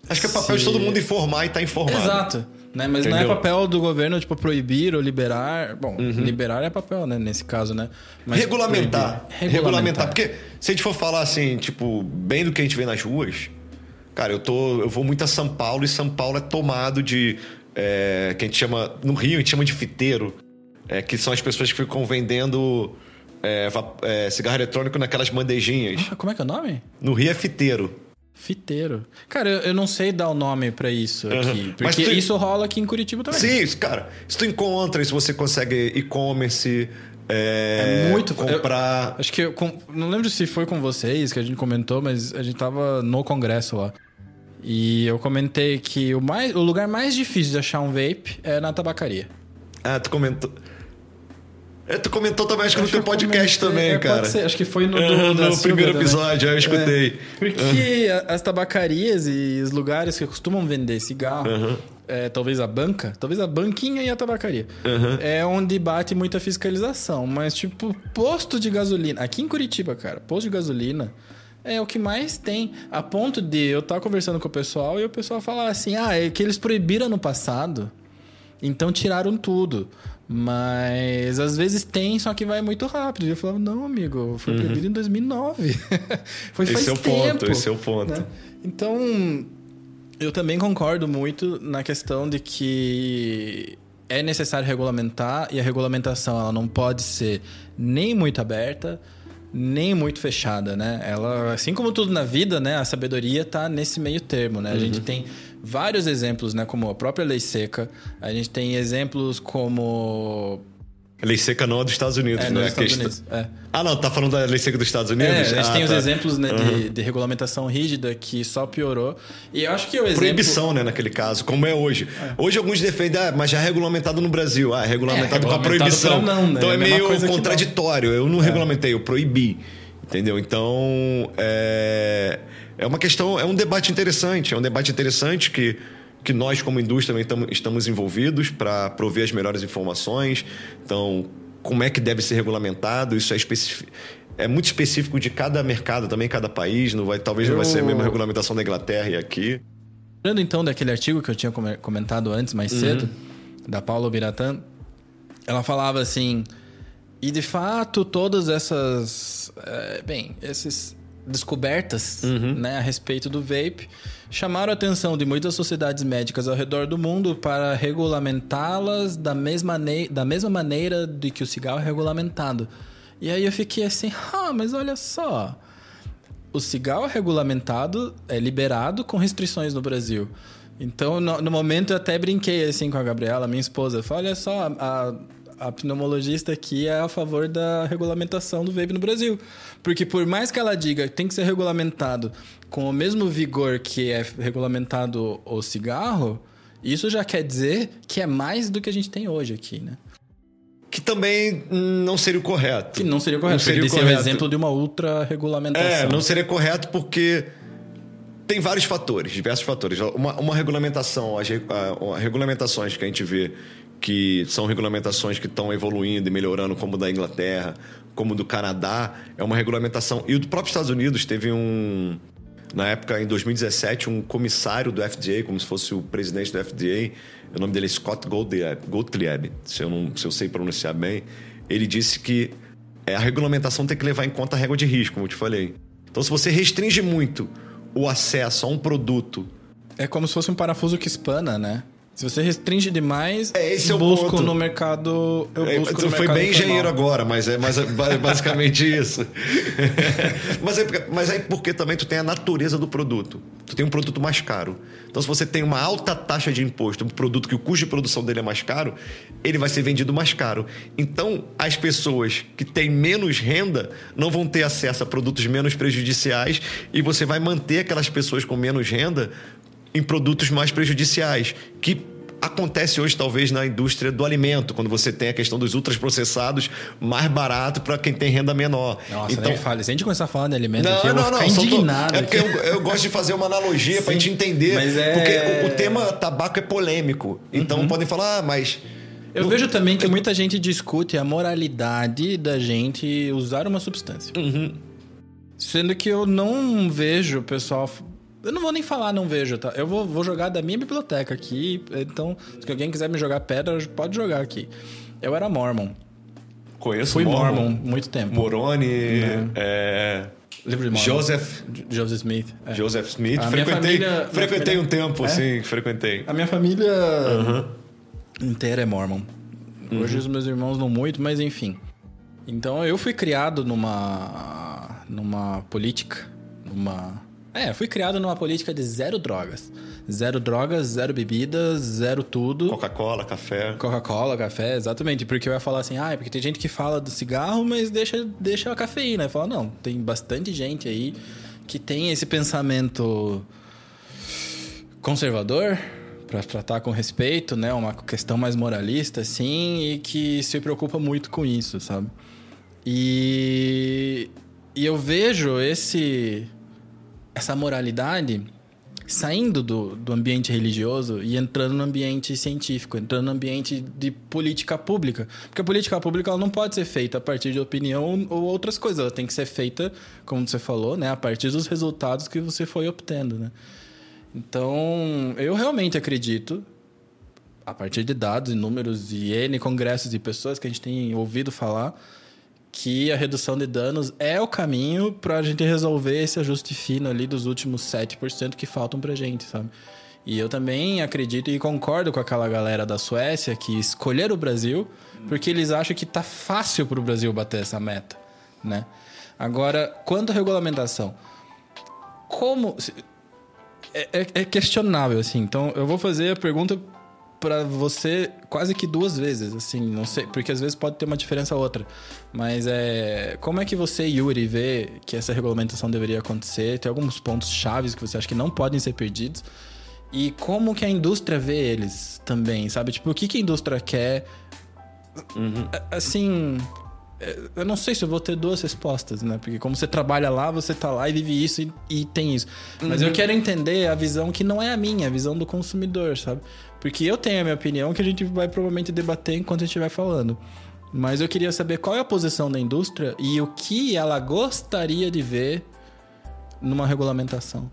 Acho que é papel se... de todo mundo informar e estar tá informado. Exato. Né? Mas Entendeu? não é papel do governo, tipo, proibir ou liberar. Bom, uhum. liberar é papel, né? Nesse caso, né? Mas regulamentar, regulamentar. Regulamentar. Porque se a gente for falar assim, tipo, bem do que a gente vê nas ruas, cara, eu tô. Eu vou muito a São Paulo e São Paulo é tomado de. É, que a gente chama. No Rio a gente chama de fiteiro. É, que são as pessoas que ficam vendendo é, é, cigarro eletrônico naquelas bandejinhas. Ah, como é que é o nome? No Rio é fiteiro. Fiteiro. Cara, eu, eu, não sei dar o nome para isso aqui. Uhum. Porque tu... isso rola aqui em Curitiba também. Sim, cara. Se tu encontra, se você consegue e-commerce. É, é, muito comprar. Eu, acho que eu, não lembro se foi com vocês que a gente comentou, mas a gente tava no congresso lá. E eu comentei que o, mais, o lugar mais difícil de achar um vape é na tabacaria. Ah, tu comentou. É, tu comentou também, acho que no teu podcast também, é, cara. Acho que foi no, do, no primeiro episódio, eu escutei. É, porque uhum. as tabacarias e os lugares que costumam vender cigarro, uhum. é, talvez a banca, talvez a banquinha e a tabacaria, uhum. é onde bate muita fiscalização. Mas, tipo, posto de gasolina. Aqui em Curitiba, cara, posto de gasolina é o que mais tem. A ponto de eu estar conversando com o pessoal e o pessoal falar assim: ah, é que eles proibiram no passado, então tiraram tudo. Mas às vezes tem, só que vai muito rápido. Eu falava, não, amigo, foi uhum. proibido em 2009. foi esse faz é o tempo, ponto, esse é o ponto. Né? Então, eu também concordo muito na questão de que é necessário regulamentar e a regulamentação ela não pode ser nem muito aberta, nem muito fechada, né? Ela, assim como tudo na vida, né, a sabedoria está nesse meio termo, né? A gente uhum. tem vários exemplos, né, como a própria lei seca. A gente tem exemplos como Lei seca não é dos Estados Unidos, É, né? nos Estados Unidos, é. Ah, não, tá falando da lei seca dos Estados Unidos? É, a gente Ah, tem os tá. exemplos né, de, de regulamentação rígida que só piorou. E eu acho que o exemplo... Proibição, né, naquele caso, como é hoje. Hoje alguns defendem, ah, mas já é regulamentado no Brasil. Ah, é regulamentado É, com a regulamentado proibição. não, né? Então É é meio que não. contraditório. Eu não regulamentei, eu proibi. Entendeu? Então, é, é uma questão, é um debate interessante. É um debate interessante que, que nós, como indústria, também tamo- estamos envolvidos para prover as melhores informações. Então, como é que deve ser regulamentado? Isso é específico. É muito específico de cada mercado, também cada país. Não vai, talvez não vai ser a Eu- mesma regulamentação da Inglaterra e aqui. Lembrando então daquele artigo que eu tinha come- comentado antes, mais Uhum. cedo, da Paula Biratã, ela falava assim, e de fato todas essas, eh, bem, essas descobertas Uhum. né, a respeito do vape chamaram a atenção de muitas sociedades médicas ao redor do mundo para regulamentá-las da mesma, da mesma maneira de que o cigarro é regulamentado. E aí eu fiquei assim, ah, mas olha só, o cigarro é regulamentado, é liberado com restrições no Brasil. Então, no, no momento, eu até brinquei assim com a Gabriela, minha esposa. Falei, olha só, a, a pneumologista aqui é a favor da regulamentação do vape no Brasil. Porque por mais que ela diga que tem que ser regulamentado com o mesmo vigor que é regulamentado o cigarro, isso já quer dizer que é mais do que a gente tem hoje aqui, né? Que também não seria o correto. Que não seria correto. Não seria é o correto. exemplo de uma ultra regulamentação. É, não seria correto porque tem vários fatores, diversos fatores. Uma, uma regulamentação, as, re- a- a- regulamentações que a gente vê que são regulamentações que estão evoluindo e melhorando, como da Inglaterra, como do Canadá, é uma regulamentação. E o próprio Estados Unidos teve um. Na época, em 2017, um comissário do FDA, como se fosse o presidente do FDA, o nome dele é Scott Gottlieb, se, eu não, se eu sei pronunciar bem, ele disse que é, a regulamentação tem que levar em conta a régua de risco, como eu te falei. Então, se você restringe muito o acesso a um produto É como se fosse um parafuso que espana, né? Se você restringe demais, É, esse é o busco ponto. no mercado. Eu É, busco tu no foi mercado bem engenheiro agora, mas é, mas é ba- basicamente isso. mas, é, porque- mas é porque também tu tem a natureza do produto. Tu tem um produto mais caro. Então, se você tem uma alta taxa de imposto, um produto que o custo de produção dele é mais caro, ele vai ser vendido mais caro. Então, as pessoas que têm menos renda não vão ter acesso a produtos menos prejudiciais e você vai manter aquelas pessoas com menos renda em produtos mais prejudiciais, que acontece hoje talvez na indústria do alimento, quando você tem a questão dos ultraprocessados mais barato para quem tem renda menor. Nossa, então, nem fale. Se a gente começar a falar de alimento não, aqui, eu não, não, só tô- indignado. É porque eu, eu gosto de fazer uma analogia para a gente entender. é- Porque o, o tema tabaco é polêmico. Então podem falar, ah, mas. Eu vejo também que muita gente discute a moralidade da gente usar uma substância. Uhum. Sendo que eu não vejo o pessoal. Eu não vou nem falar, não vejo, tá? Eu vou, vou jogar da minha biblioteca aqui. Então, se alguém quiser me jogar pedra, pode jogar aqui. Eu era Mormon. Conheço Fui o Mormon muito tempo. Moroni, é, Livro de Mormon. Joseph, Joseph Smith. é. Joseph Smith. A minha frequentei família- frequentei família- um tempo, É? sim, frequentei. A minha família inteira é mormon. Hoje os meus irmãos não muito, mas enfim. Então eu fui criado numa numa política, numa é, fui criado numa política de zero drogas. Zero drogas, zero bebidas, zero tudo. Coca-Cola, café. Coca-Cola, café, exatamente. Porque eu ia falar assim, ah, é porque tem gente que fala do cigarro, mas deixa, deixa a cafeína. Eu falo, não, tem bastante gente aí que tem esse pensamento conservador, para tratar com respeito, né? Uma questão mais moralista, assim, e que se preocupa muito com isso, sabe? E, e eu vejo esse essa moralidade saindo do, do ambiente religioso e entrando no ambiente científico, entrando no ambiente de política pública. Porque a política pública ela não pode ser feita a partir de opinião ou outras coisas. Ela tem que ser feita, como você falou, né, a partir dos resultados que você foi obtendo, né? Então, eu realmente acredito, a partir de dados e números e N congressos e pessoas que a gente tem ouvido falar, que a redução de danos é o caminho para a gente resolver esse ajuste fino ali dos últimos 7% que faltam para gente, sabe? E eu também acredito e concordo com aquela galera da Suécia que escolheram o Brasil porque eles acham que tá fácil para o Brasil bater essa meta, né? Agora, quanto à regulamentação, como... É, é- é questionável, assim. Então, eu vou fazer a pergunta para você quase que duas vezes, assim, não sei, porque às vezes pode ter uma diferença ou outra. Mas é, como é que você, Yuri, vê que essa regulamentação deveria acontecer? Tem alguns pontos chaves que você acha que não podem ser perdidos? E como que a indústria vê eles também, sabe? Tipo, o que, que a indústria quer? Uhum. Assim, eu não sei se eu vou ter duas respostas, né? Porque como você trabalha lá, você tá lá e vive isso e, e tem isso. Mas uhum. eu quero entender a visão que não é a minha, a visão do consumidor, sabe? Porque eu tenho a minha opinião que a gente vai provavelmente debater enquanto a gente estiver falando. Mas eu queria saber qual é a posição da indústria e o que ela gostaria de ver numa regulamentação.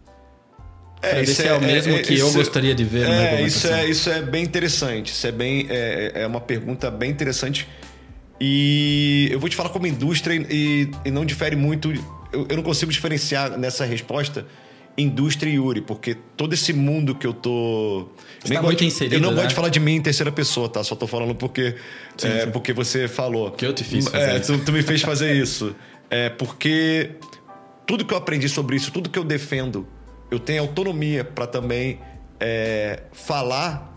É, isso é, é, o mesmo é, que eu gostaria de ver é, isso é Isso é bem interessante. Isso é, bem, é, é uma pergunta bem interessante e eu vou te falar como indústria e, e não difere muito. Eu, eu, não consigo diferenciar nessa resposta indústria e Yuri, porque todo esse mundo que eu tô. Você tá muito inserido, eu não né? gosto de falar de mim em terceira pessoa, tá? Só tô falando porque, sim, é, sim. porque você falou. Que eu te fiz fazer é, isso. Tu, tu me fez fazer isso. É porque tudo que eu aprendi sobre isso, tudo que eu defendo, eu tenho autonomia para também é, falar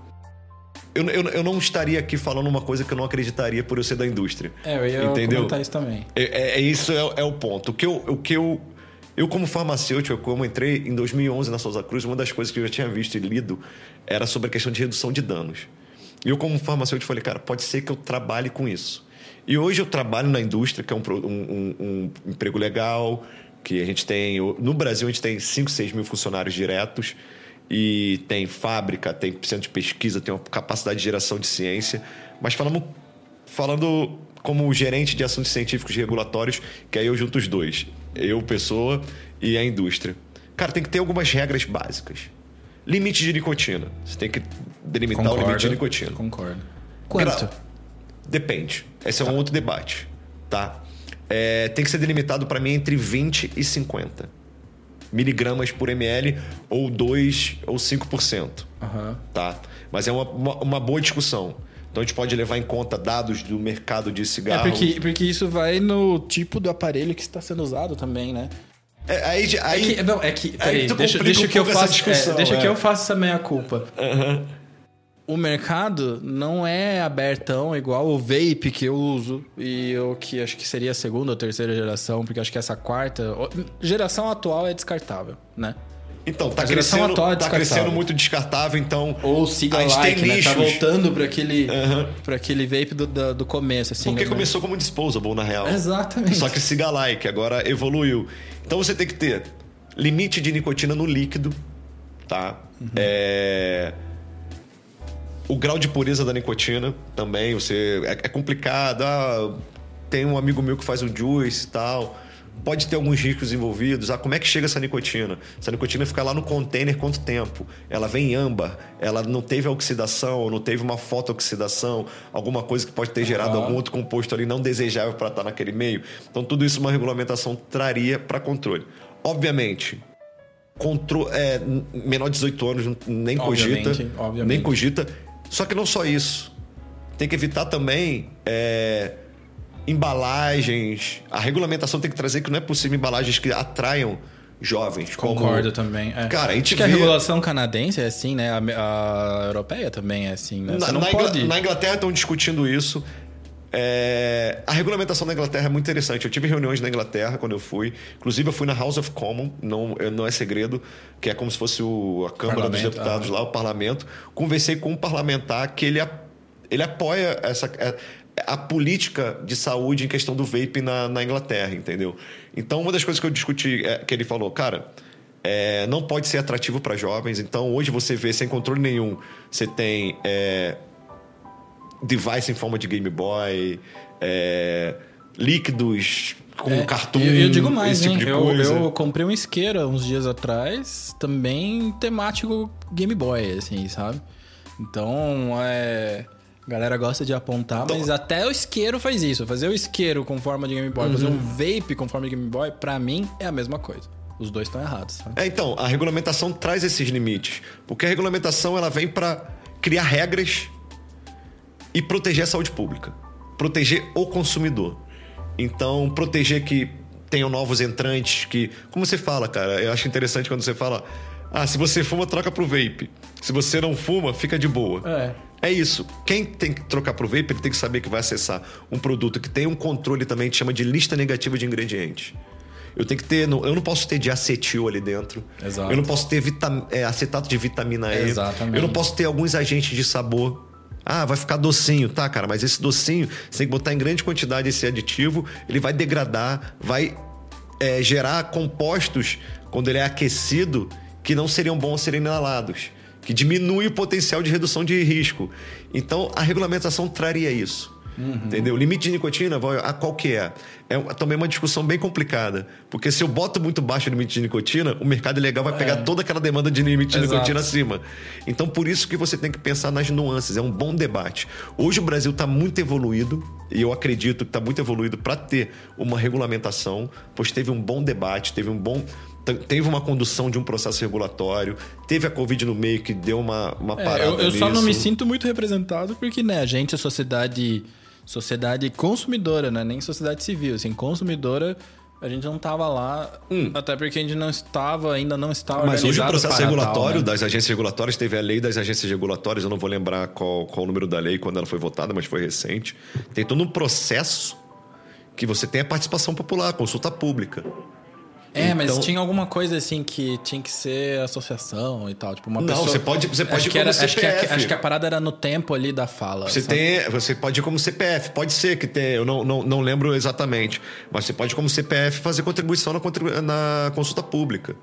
eu, eu, eu, não estaria aqui falando uma coisa que eu não acreditaria por eu ser da indústria. É, eu ia entendeu? comentar isso também. É, é, é isso é, é, o ponto. O que eu, o que eu eu, como farmacêutico, como entrei em 2011 na Souza Cruz, uma das coisas que eu já tinha visto e lido era sobre a questão de redução de danos. E eu, como farmacêutico, falei, cara, pode ser que eu trabalhe com isso. E hoje eu trabalho na indústria, que é um, um, um, um emprego legal, que a gente tem. No Brasil, a gente tem 5, 6 mil funcionários diretos e tem fábrica, tem centro de pesquisa, tem uma capacidade de geração de ciência. Mas falando, falando como gerente de assuntos científicos e regulatórios, que aí eu junto os dois, eu, pessoa, e a indústria. Cara, tem que ter algumas regras básicas. Limite de nicotina. Você tem que delimitar Concordo. o limite de nicotina. Concordo. Quanto? Gra... Depende. Esse tá. é um tá. outro debate. Tá? É, tem que ser delimitado para mim entre 20 e 50 miligramas por ml ou 2 ou 5%. Uhum. Tá? Mas é uma, uma, uma, boa discussão. Então a gente pode levar em conta dados do mercado de cigarro. É porque, porque isso vai no tipo do aparelho que está sendo usado também, né? É, aí, aí, é que, não, é que, peraí, deixa, deixa um que eu faça, é, deixa é. que eu faça essa meia culpa. Uhum o mercado não é abertão igual o vape que eu uso e o que acho que seria a segunda ou terceira geração, porque acho que essa quarta geração atual é descartável, né? Então, tá, crescendo, é tá crescendo muito descartável, então. Ou siga a like, tem né? Tá voltando para aquele, uhum. Pra aquele vape do, do, do começo, assim. Porque né? começou como disposable, na real. Exatamente. Só que siga like, agora evoluiu. Então você tem que ter limite de nicotina no líquido, tá? Uhum. É o grau de pureza da nicotina também, você é, é complicado. Ah, tem um amigo meu que faz um juice e tal. Pode ter alguns riscos envolvidos. Ah, como é que chega essa nicotina? Essa nicotina fica lá no container quanto tempo? Ela vem em âmbar, ela não teve oxidação, não teve uma fotooxidação, alguma coisa que pode ter gerado algum outro composto ali não desejável para estar naquele meio. Então, tudo isso uma regulamentação traria para controle. Obviamente, contro é, menor de 18 anos nem obviamente, cogita, obviamente. nem cogita só que não só isso. Tem que evitar também é, embalagens. A regulamentação tem que trazer que não é possível embalagens que atraiam jovens. Concordo como... também. É. Cara, a gente Acho vê... que a regulação canadense é assim, né? A, a europeia também é assim, né? Você na, na, pode... na Inglaterra estão discutindo isso. É... A regulamentação na Inglaterra é muito interessante. Eu tive reuniões na Inglaterra quando eu fui. Inclusive, eu fui na House of Commons, não, não é segredo, que é como se fosse o, a Câmara dos Deputados ah. lá, o parlamento. Conversei com um parlamentar que ele, ele apoia essa, é, a política de saúde em questão do vape na, na Inglaterra, entendeu? Então, uma das coisas que eu discuti é que ele falou, cara. É, não pode ser atrativo para jovens. Então, hoje você vê, sem controle nenhum, você tem é, device em forma de Game Boy, é, líquidos com é, cartoon. Eu, eu, digo mais, tipo eu, eu, comprei um isqueiro uns dias atrás, também temático Game Boy, assim, sabe? Então, é. A galera gosta de apontar, então, mas até o isqueiro faz isso. Fazer o isqueiro com forma de Game Boy, uhum. fazer um vape com forma de Game Boy, pra mim é a mesma coisa. Os dois estão errados. Sabe? É, então, a regulamentação traz esses limites. Porque a regulamentação ela vem para criar regras e proteger a saúde pública, proteger o consumidor. Então, proteger que tenham novos entrantes, que. Como você fala, cara, eu acho interessante quando você fala. Ah, se você fuma, troca pro vape. Se você não fuma, fica de boa. É. É isso. Quem tem que trocar pro vape, ele tem que saber que vai acessar um produto que tem um controle também que chama de lista negativa de ingredientes. Eu tenho que ter. Eu não posso ter diacetil ali dentro. Exato. Eu não posso ter vitam, é, acetato de vitamina E. Exatamente. Eu não posso ter alguns agentes de sabor. Ah, vai ficar docinho, tá, cara? Mas esse docinho, você tem que botar em grande quantidade esse aditivo, ele vai degradar, vai é, gerar compostos quando ele é aquecido que não seriam bons serem inalados, que diminui o potencial de redução de risco. Então, a regulamentação traria isso. Uhum. Entendeu? Limite de nicotina, a qual que é? É também uma discussão bem complicada. Porque se eu boto muito baixo o limite de nicotina, o mercado legal vai pegar é. toda aquela demanda de limite de Exato. nicotina acima. Então, por isso que você tem que pensar nas nuances. É um bom debate. Hoje o Brasil está muito evoluído, e eu acredito que está muito evoluído para ter uma regulamentação, pois teve um bom debate, teve um bom teve uma condução de um processo regulatório, teve a Covid no meio que deu uma, uma parada. É, eu, eu só não me sinto muito representado porque, né, a gente, a sociedade sociedade consumidora, né? Nem sociedade civil, assim, consumidora. A gente não estava lá, hum. até porque a gente não estava, ainda não estava Mas hoje o processo regulatório né? das agências regulatórias, teve a lei das agências regulatórias, eu não vou lembrar qual, qual o número da lei, quando ela foi votada, mas foi recente. Tem todo um processo que você tem a participação popular, consulta pública. É, então... mas tinha alguma coisa assim que tinha que ser associação e tal. Tipo, uma não, pessoa... você pode, você pode acho ir como era, CPF. Acho que, a, acho que, a, parada era no tempo ali da fala. Você, tem, você pode ir como CPF. Pode ser que tenha, eu não, não, não lembro exatamente. Mas você pode, como CPF, fazer contribuição na, na consulta pública.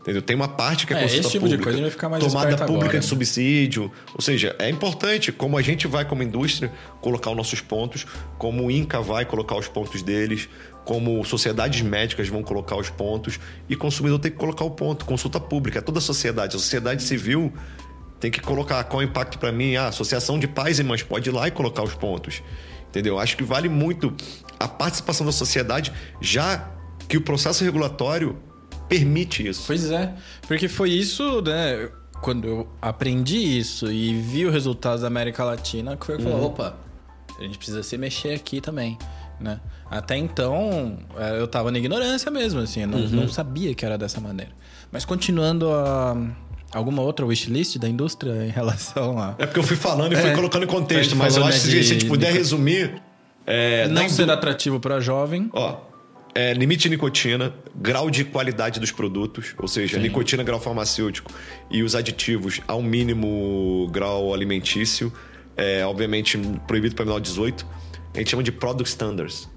Entendeu? Tem uma parte que é, é consulta esse tipo pública. De coisa vai ficar mais tomada pública agora, de né? subsídio. Ou seja, é importante como a gente vai, como indústria, colocar os nossos pontos, como o INCA vai colocar os pontos deles, como sociedades médicas vão colocar os pontos e consumidor tem que colocar o ponto. Consulta pública, toda a sociedade, a sociedade civil tem que colocar qual é o impacto para mim. Ah, a Associação de Pais e Mães pode ir lá e colocar os pontos. Entendeu? Acho que vale muito a participação da sociedade, já que o processo regulatório permite isso. Pois é, porque foi isso, né? Quando eu aprendi isso e vi o resultado da América Latina, que foi uhum. falou, opa, a gente precisa se mexer aqui também né? Até então, é, eu tava na ignorância mesmo, assim, eu não, uhum. não sabia que era dessa maneira. Mas continuando a alguma outra wishlist da indústria em relação a. É porque eu fui falando e fui é, colocando em contexto, mas eu acho né, que se a gente puder de... resumir. É, não ser atrativo para jovem. Ó, é, limite de nicotina, grau de qualidade dos produtos, ou seja, Sim. nicotina, grau farmacêutico e os aditivos ao mínimo grau alimentício, é, obviamente proibido para menor de 18 a gente chama de Product Standards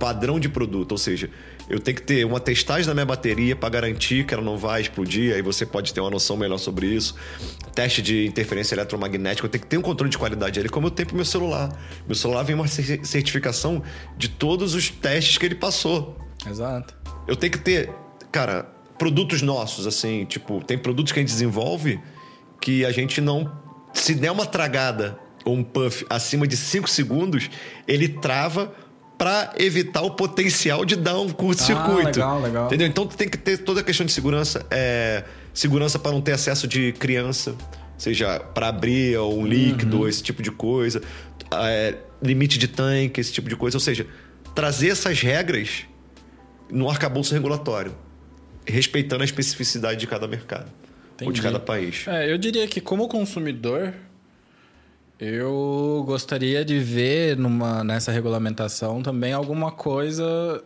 padrão de produto, ou seja, eu tenho que ter uma testagem da minha bateria para garantir que ela não vai explodir, aí você pode ter uma noção melhor sobre isso. Teste de interferência eletromagnética, eu tenho que ter um controle de qualidade ali, como eu tenho pro meu celular. Meu celular vem uma certificação de todos os testes que ele passou. Exato. Eu tenho que ter, cara, produtos nossos, assim, tipo, tem produtos que a gente desenvolve que a gente não. Se der uma tragada ou um puff acima de 5 segundos, ele trava para evitar o potencial de dar um curto-circuito. Ah, legal, legal. Entendeu? Então tem que ter toda a questão de segurança, é, segurança para não ter acesso de criança, seja para abrir um líquido, uhum. esse tipo de coisa, é, limite de tanque, esse tipo de coisa, ou seja, trazer essas regras no arcabouço regulatório, respeitando a especificidade de cada mercado Entendi. ou de cada país. É, eu diria que como consumidor eu gostaria de ver numa, nessa regulamentação também alguma coisa.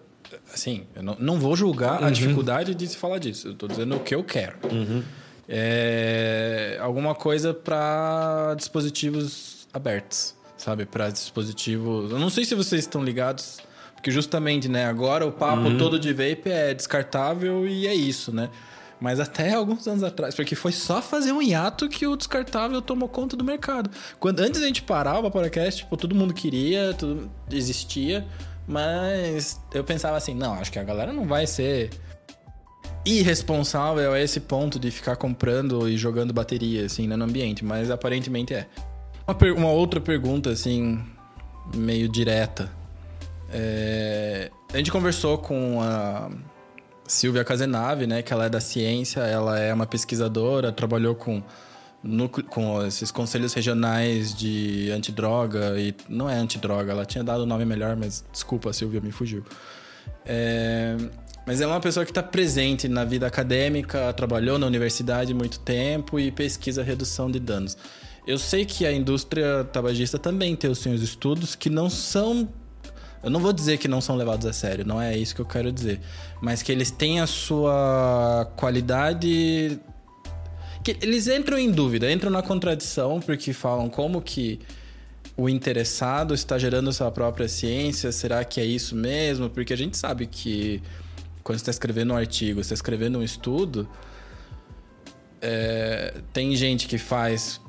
Assim, eu não, não vou julgar uhum. a dificuldade de se falar disso. Eu estou dizendo o que eu quero. Uhum. É, alguma coisa para dispositivos abertos, sabe? Para dispositivos. Eu não sei se vocês estão ligados, porque justamente, né? Agora o papo uhum. todo de vape é descartável e é isso, né? Mas até alguns anos atrás, porque foi só fazer um hiato que o descartável tomou conta do mercado. Quando antes a gente parar o Vaporacast, tipo, todo mundo queria, tudo existia, mas eu pensava assim, não, acho que a galera não vai ser irresponsável a esse ponto de ficar comprando e jogando bateria assim no ambiente, mas aparentemente é. Uma, uma outra pergunta assim meio direta. É... A gente conversou com a Silvia Casenave, né, que ela é da ciência, ela é uma pesquisadora, trabalhou com, no, com esses conselhos regionais de antidroga, e não é antidroga, ela tinha dado o um nome melhor, mas desculpa, Silvia, me fugiu. É, Mas é uma pessoa que está presente na vida acadêmica, trabalhou na universidade muito tempo e pesquisa redução de danos. Eu sei que a indústria tabagista também tem os seus estudos que não são. Eu não vou dizer que não são levados a sério, não é isso que eu quero dizer. Mas que eles têm a sua qualidade. Que eles entram em dúvida, entram na contradição, porque falam como que o interessado está gerando sua própria ciência, será que é isso mesmo? Porque a gente sabe que quando você está escrevendo um artigo, você está escrevendo um estudo, é, tem gente que faz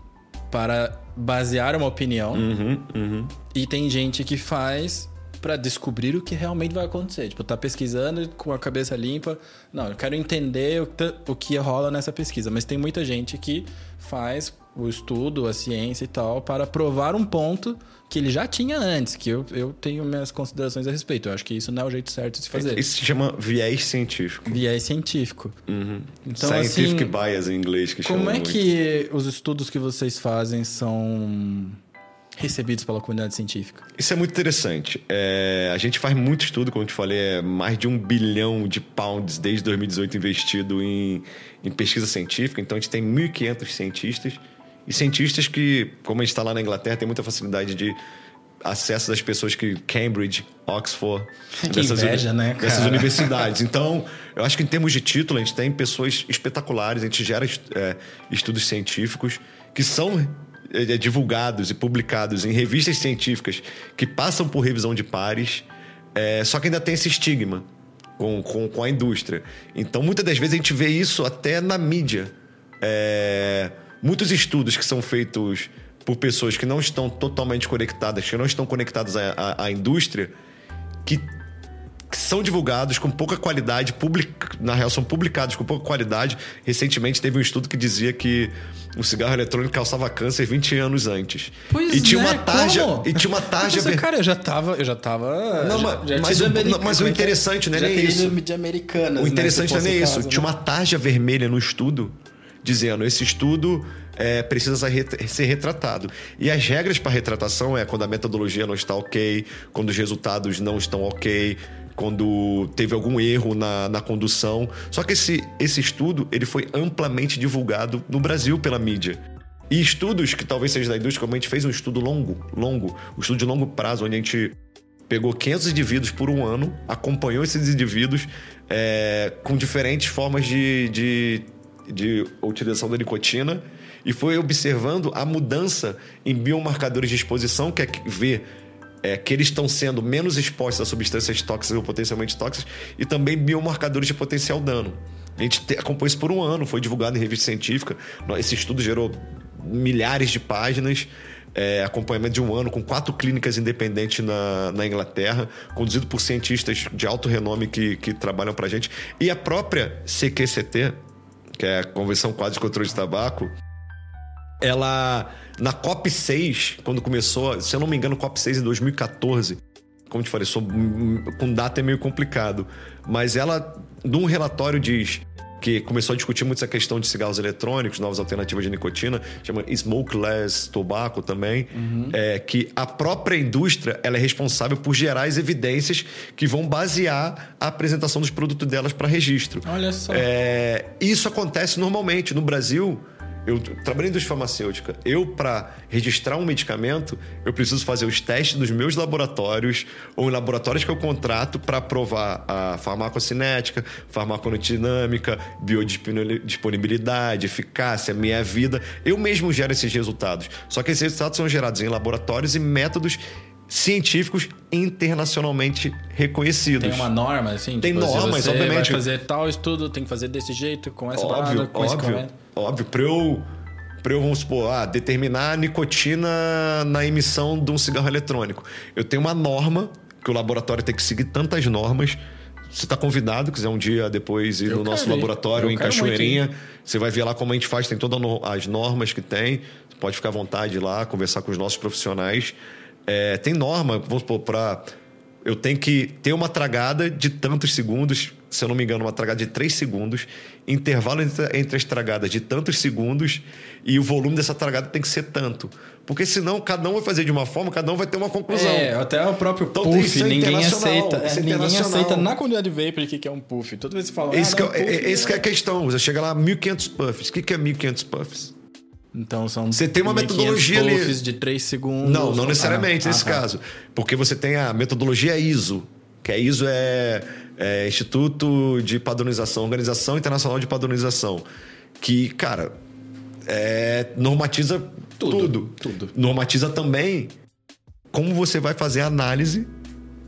para basear uma opinião Uhum, uhum. e tem gente que faz para descobrir o que realmente vai acontecer. Tipo, tá pesquisando com a cabeça limpa. Não, eu quero entender o, que- o que rola nessa pesquisa. Mas tem muita gente que faz o estudo, a ciência e tal, para provar um ponto que ele já tinha antes, que eu, eu tenho minhas considerações a respeito. Eu acho que isso não é o jeito certo de se fazer. Isso se chama viés científico. Viés científico. Então, Scientific assim, bias em inglês que como é muito. que os estudos que vocês fazem são recebidos pela comunidade científica? Isso é muito interessante. É, a gente faz muito estudo, como eu te falei, é mais de um bilhão de pounds desde 2018 investido em, em pesquisa científica. Então a gente tem 1.500 cientistas e cientistas que, como a gente está lá na Inglaterra, tem muita facilidade de acesso das pessoas que Cambridge, Oxford, Que inveja, uni- né, cara? dessas universidades. Então, eu acho que em termos de título, a gente tem pessoas espetaculares, a gente gera é, estudos científicos que são divulgados e publicados em revistas científicas que passam por revisão de pares, é, só que ainda tem esse estigma com, com, com a indústria. Então, muitas das vezes a gente vê isso até na mídia. É, muitos estudos que são feitos por pessoas que não estão totalmente conectadas, que não estão conectadas à, à- à indústria, que que são divulgados com pouca qualidade, public... na real, são publicados com pouca qualidade. Recentemente teve um estudo que dizia que o cigarro eletrônico causava câncer 20 anos antes. Pois e tinha é, uma tarja. como? E tinha uma tarja. Ver- cara, eu já tava. Eu já tava. Não, já, mas- já mas o- não, mas o é é? interessante não é nem isso. de americanas. O interessante né, não é nem isso. caso, Tinha né? uma tarja vermelha no estudo dizendo esse estudo é, precisa ser retratado. E as regras para retratação é quando a metodologia não está ok, quando os resultados não estão ok, quando teve algum erro na, na condução. Só que esse, esse estudo ele foi amplamente divulgado no Brasil pela mídia. E estudos que talvez seja da indústria, como a gente fez um estudo longo, longo, um estudo de longo prazo, onde a gente pegou 500 indivíduos por um ano, acompanhou esses indivíduos é, com diferentes formas de, de, de utilização da nicotina e foi observando a mudança em biomarcadores de exposição, que é ver é, que eles estão sendo menos expostos a substâncias tóxicas ou potencialmente tóxicas e também biomarcadores de potencial dano. A gente te- acompanhou isso por um ano, foi divulgado em revista científica. Esse estudo gerou milhares de páginas, é, acompanhamento de um ano com quatro clínicas independentes na, na Inglaterra, conduzido por cientistas de alto renome que, que trabalham para gente. E a própria CQCT, que é a Convenção Quadro de Controle de Tabaco, ela na COP 6, quando começou, se eu não me engano, COP 6 em 2014. Como te falei, sou, com data é meio complicado, mas ela num relatório diz que começou a discutir muito essa questão de cigarros eletrônicos, novas alternativas de nicotina, chama smokeless tobacco também, é, que a própria indústria ela é responsável por gerar as evidências que vão basear a apresentação dos produtos delas para registro. Olha só. É, isso acontece normalmente no Brasil. Eu trabalhei em indústria farmacêutica. Eu, para registrar um medicamento, eu preciso fazer os testes dos meus laboratórios ou em laboratórios que eu contrato para provar a farmacocinética, farmaconodinâmica, biodisponibilidade, eficácia, meia vida. Eu mesmo gero esses resultados. Só que esses resultados são gerados em laboratórios e métodos científicos internacionalmente reconhecidos. Tem uma norma, assim? Tem tipo, normas, você obviamente. vai fazer tal estudo, tem que fazer desse jeito, com essa óbvio, parada, com esse óbvio, correto. Óbvio. Pra eu, pra eu, vamos supor, ah, determinar a nicotina na emissão de um cigarro eletrônico. Eu tenho uma norma, que o laboratório tem que seguir tantas normas. Você está convidado, quiser um dia depois ir Eu no nosso quero laboratório em muito Cachoeirinha. Você vai ver lá como a gente faz, tem todas as normas que tem. Você pode ficar à vontade lá, conversar com os nossos profissionais. É, tem norma, vamos supor, para eu tenho que ter uma tragada de tantos segundos, se eu não me engano, uma tragada de 3 segundos, intervalo entre, entre as tragadas de tantos segundos e o volume dessa tragada tem que ser tanto. Porque senão cada um vai fazer de uma forma, cada um vai ter uma conclusão. É, até o próprio Então, puff, é ninguém aceita. é É, ninguém aceita na comunidade vapor o que é um puff. Toda vez que fala, Esse, ah, que é, não, puff, é- esse que é é- a questão. Você chega lá, 1.500 puffs. O que que é 1.500 puffs? Então são Você tem uma 1500 metodologia ali. de 3 segundos. Não, não necessariamente Ah, nesse ah, tá. caso. Porque você tem a metodologia ISO, que a ISO é, é Instituto de Padronização, Organização Internacional de Padronização, que, cara, é, normatiza Tudo, tudo, tudo. Normatiza também como você vai fazer a análise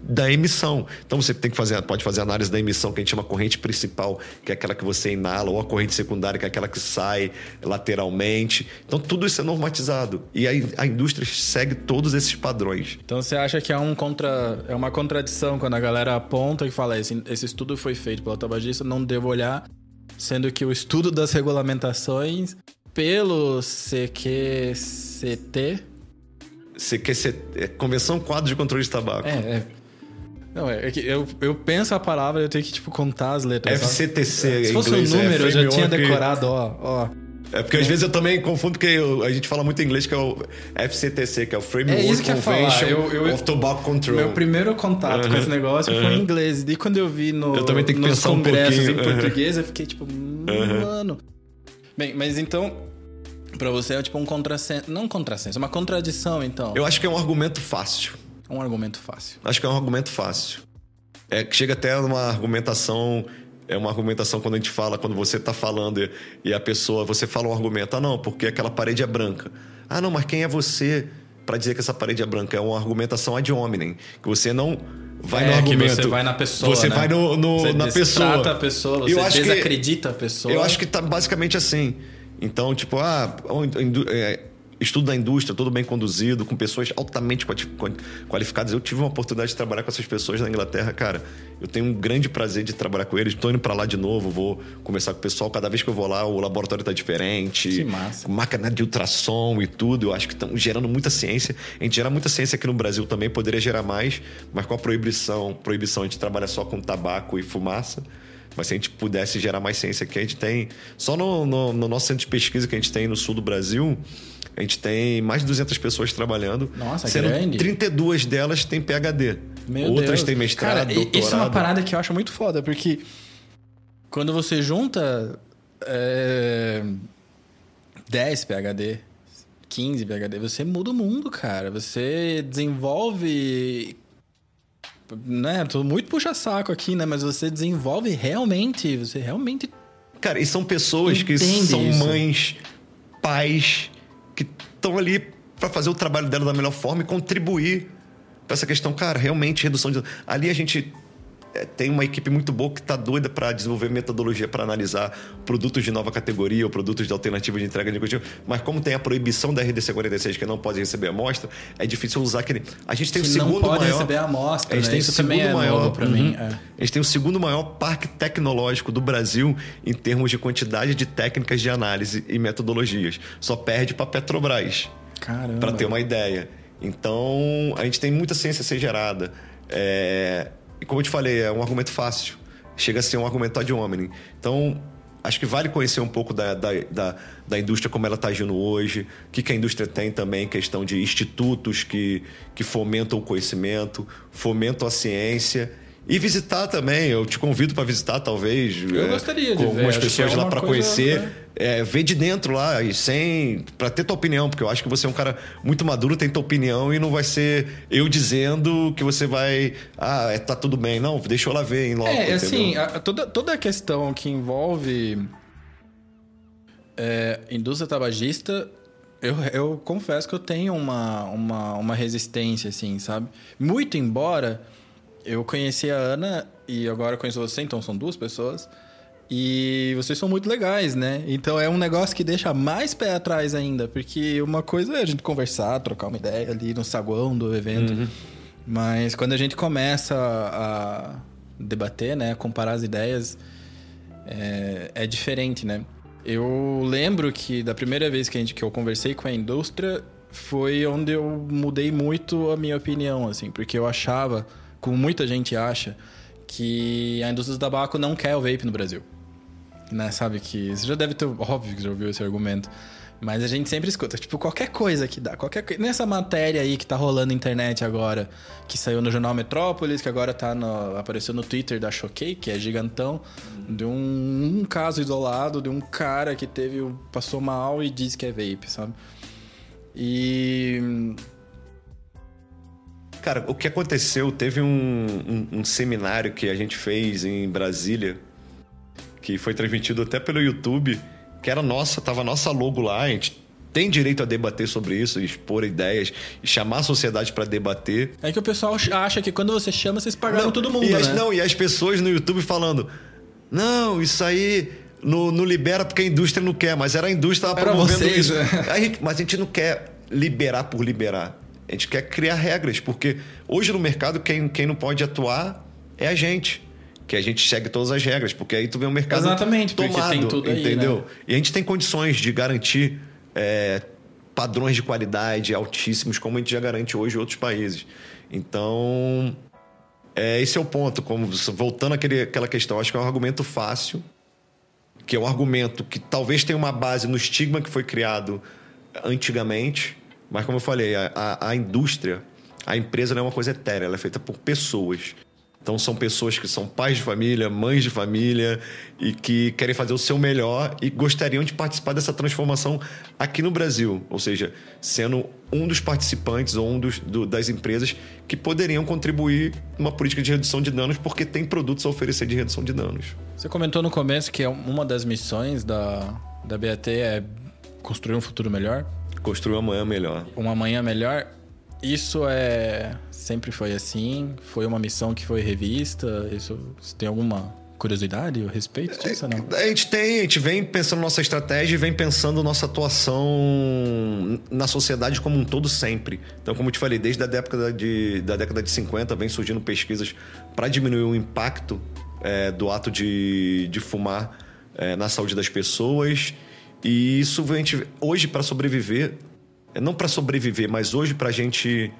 da emissão. Então você tem que fazer, pode fazer análise da emissão que a gente chama corrente principal, que é aquela que você inala, ou a corrente secundária, que é aquela que sai lateralmente. Então tudo isso é normatizado. E a, a indústria segue todos esses padrões. Então você acha que é, um contra... é uma contradição quando a galera aponta e fala esse, esse estudo foi feito pelo tabagista, não devo olhar, sendo que o estudo das regulamentações pelo CQCT... CQC, é Convenção Quadro de Controle de Tabaco. É, é. Não, é, é que eu, eu penso a palavra e eu tenho que, tipo, contar as letras. FCTC, Se fosse um inglês, é número, eu já tinha decorado, ó, ó. É porque às vezes eu também confundo, porque eu- a gente fala muito em inglês, que é o FCTC, que é o Framework É isso que. Convention Eu- eu- of Tobacco Control. Meu primeiro contato com esse negócio foi em inglês. E quando eu vi no, Eu também tenho que nos pensar um congressos pouquinho. em português, eu fiquei tipo, mano. Bem, mas então, pra você é tipo um contrassenso. Não um contrassenso, é uma contradição, então. Eu acho que é um argumento fácil. Um argumento fácil. Acho que é um argumento fácil. É que chega até numa argumentação. É uma argumentação quando a gente fala, quando você está falando e, a pessoa, você fala um argumento, ah, não, porque aquela parede é branca. Ah, não, mas quem é você para dizer que essa parede é branca? É uma argumentação ad hominem, que você não vai É, no que argumento. você vai na pessoa, Você né? vai no, no- Você na pessoa. a pessoa, você Eu acho que- desacredita a pessoa. Eu acho que tá basicamente assim. Então, tipo, ah, é, estudo da indústria, todo bem conduzido, com pessoas altamente qualificadas. Eu tive uma oportunidade de trabalhar com essas pessoas na Inglaterra, cara. Eu tenho um grande prazer de trabalhar com eles. Estou indo para lá de novo, vou conversar com o pessoal. Cada vez que eu vou lá, o laboratório tá diferente. Que massa. Máquina de ultrassom e tudo. Eu acho que estão gerando muita ciência. A gente gera muita ciência aqui no Brasil também, poderia gerar mais, mas com a proibição, proibição, a gente trabalha só com tabaco e fumaça. Mas se a gente pudesse gerar mais ciência aqui, a gente tem. Só no, no- no nosso centro de pesquisa que a gente tem no sul do Brasil, a gente tem mais de 200 pessoas trabalhando. Nossa, sendo grande. 32 delas têm PhD. Meu Outras Deus. têm mestrado, Cara, doutorado. Isso é uma parada que eu acho muito foda, porque quando você junta é, 10 PHD, 15 PHD, você muda o mundo, cara. Você desenvolve. Né? Tô muito puxa-saco aqui, né? Mas você desenvolve realmente. Você realmente. Cara, e são pessoas que Entende são isso. mães, pais, que estão ali para fazer o trabalho dela da melhor forma e contribuir para essa questão. Cara, realmente, redução de. Ali a gente tem uma equipe muito boa que está doida para desenvolver metodologia para analisar produtos de nova categoria ou produtos de alternativa de entrega de cultivo. Mas como tem a proibição da RDC 46 que não pode receber amostra, é difícil usar aquele. A gente tem que o segundo não pode maior. receber amostra. A gente né? tem Isso o segundo é maior pra Uhum. mim. é. A gente tem o segundo maior parque tecnológico do Brasil em termos de quantidade de técnicas de análise e metodologias. Só perde para Petrobras, Caramba. para ter uma ideia. Então, a gente tem muita ciência a ser gerada. É, E como eu te falei, é um argumento fácil. Chega a ser um argumento ad hominem. Então, acho que vale conhecer um pouco da, da, da, da indústria, como ela está agindo hoje. O que, que a indústria tem também, questão de institutos que, que fomentam o conhecimento, fomentam a ciência. E visitar também, eu te convido para visitar, talvez. Eu gostaria de com ver, algumas pessoas é lá para conhecer. né? É, ver de dentro lá e sem. para ter tua opinião, porque eu acho que você é um cara muito maduro, tem tua opinião e não vai ser eu dizendo que você vai. Ah, é, tá tudo bem. Não, deixa eu lá ver em loco. É, assim, a- toda, toda a questão que envolve é, indústria tabagista, eu, eu confesso que eu tenho uma, uma, uma resistência, assim, sabe? Muito embora eu conheci a Ana e agora conheço você, então são duas pessoas. E vocês são muito legais, né? Então é um negócio que deixa mais pé atrás ainda, porque uma coisa é a gente conversar, trocar uma ideia ali no saguão do evento. Mas quando a gente começa a debater, né, comparar as ideias, é, é diferente, né? Eu lembro que da primeira vez que, a gente, que eu conversei com a indústria foi onde eu mudei muito a minha opinião, assim, porque eu achava como muita gente acha, que a indústria do tabaco não quer o vape no Brasil. Né? Sabe que. Você já deve ter. Óbvio que já ouviu esse argumento. Mas a gente sempre escuta, tipo, qualquer coisa que dá, qualquer Nessa matéria aí que tá rolando na internet agora, que saiu no jornal Metrópolis, que agora tá no, apareceu no Twitter da Choquei, que é gigantão, de um, um, caso isolado de um cara que teve. passou mal e diz que é vape, sabe? E. Cara, o que aconteceu, teve um, um, um seminário que a gente fez em Brasília, que foi transmitido até pelo YouTube que era nossa, tava nossa logo lá, a gente tem direito a debater sobre isso, expor ideias chamar a sociedade para debater. É que o pessoal acha que quando você chama, vocês pagaram não, todo mundo, e as, né? Não, e as pessoas no YouTube falando: não, isso aí não, não libera porque a indústria não quer, mas era a indústria que promovendo vocês, isso. Né? A gente, mas a gente não quer liberar por liberar. A gente quer criar regras, porque hoje no mercado quem, quem não pode atuar é a gente que a gente segue todas as regras, porque aí tu vê um mercado Exatamente, tomado, tem tudo aí, entendeu? Né? E a gente tem condições de garantir é, padrões de qualidade altíssimos, como a gente já garante hoje em outros países. Então, é, esse é o ponto. Como, voltando àquele, àquela questão, acho que é um argumento fácil, que é um argumento que talvez tenha uma base no estigma que foi criado antigamente, mas como eu falei, a, a, a indústria, a empresa não é uma coisa etérea, ela é feita por pessoas. Então são pessoas que são pais de família, mães de família e que querem fazer o seu melhor e gostariam de participar dessa transformação aqui no Brasil, ou seja, sendo um dos participantes ou um dos, do, das empresas que poderiam contribuir numa política de redução de danos porque tem produtos a oferecer de redução de danos. Você comentou no começo que é uma das missões da, da BAT é construir um futuro melhor. Construir um amanhã melhor. Um amanhã melhor. Isso é sempre foi assim? Foi uma missão que foi revista? Isso você tem alguma curiosidade a respeito disso não? A gente tem, a gente vem pensando nossa estratégia e vem pensando nossa atuação na sociedade como um todo sempre. Então, como eu te falei, desde a década de, da década de 50 vem surgindo pesquisas para diminuir o impacto é, do ato de, de fumar é, na saúde das pessoas. E isso a gente, hoje, para sobreviver, é não para sobreviver, mas hoje para a gente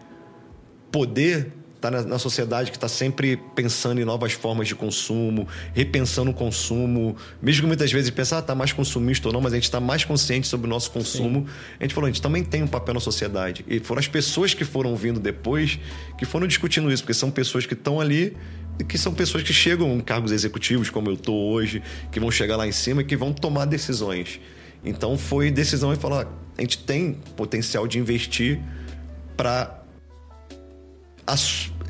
poder estar tá na, na, sociedade que está sempre pensando em novas formas de consumo, repensando o consumo, mesmo que muitas vezes pensar, ah, tá mais consumista ou não, mas a gente está mais consciente sobre o nosso consumo. Sim. A gente falou, a gente também tem um papel na sociedade. E foram as pessoas que foram vindo depois que foram discutindo isso, porque são pessoas que estão ali e que são pessoas que chegam em cargos executivos, como eu estou hoje, que vão chegar lá em cima e que vão tomar decisões. Então foi decisão de falar, a gente tem potencial de investir para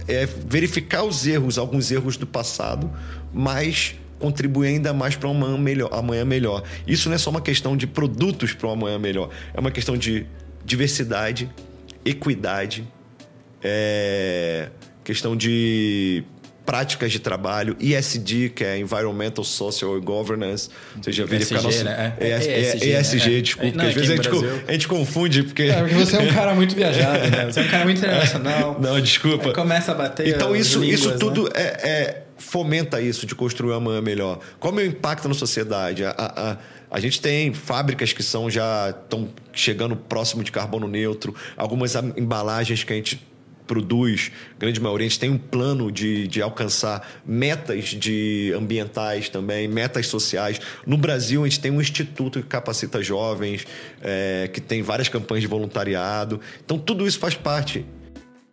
é, verificar os erros, alguns erros do passado, mas contribuir ainda mais para um amanhã melhor, amanhã melhor. Isso não é só uma questão de produtos para um amanhã melhor, é uma questão de diversidade, equidade, é, questão de práticas de trabalho, ESG, que é Environmental, Social Governance, ou seja, verificar nosso... Né? É, ES, ESG, ESG né? desculpa, porque às vezes a gente, a gente, confunde, porque... É, porque você é um cara muito viajado, né? Você é um cara muito internacional. Não, desculpa. Começa a bater Então isso, línguas, isso tudo né? é, é, fomenta isso de construir uma amanhã melhor. Qual é o impacto na sociedade? A, a, a gente tem fábricas que são já estão chegando próximo de carbono neutro, algumas embalagens que a gente produz, grande maioria, a gente tem um plano de, de alcançar metas de ambientais também, metas sociais. No Brasil, a gente tem um instituto que capacita jovens, é, que tem várias campanhas de voluntariado. Então, tudo isso faz parte.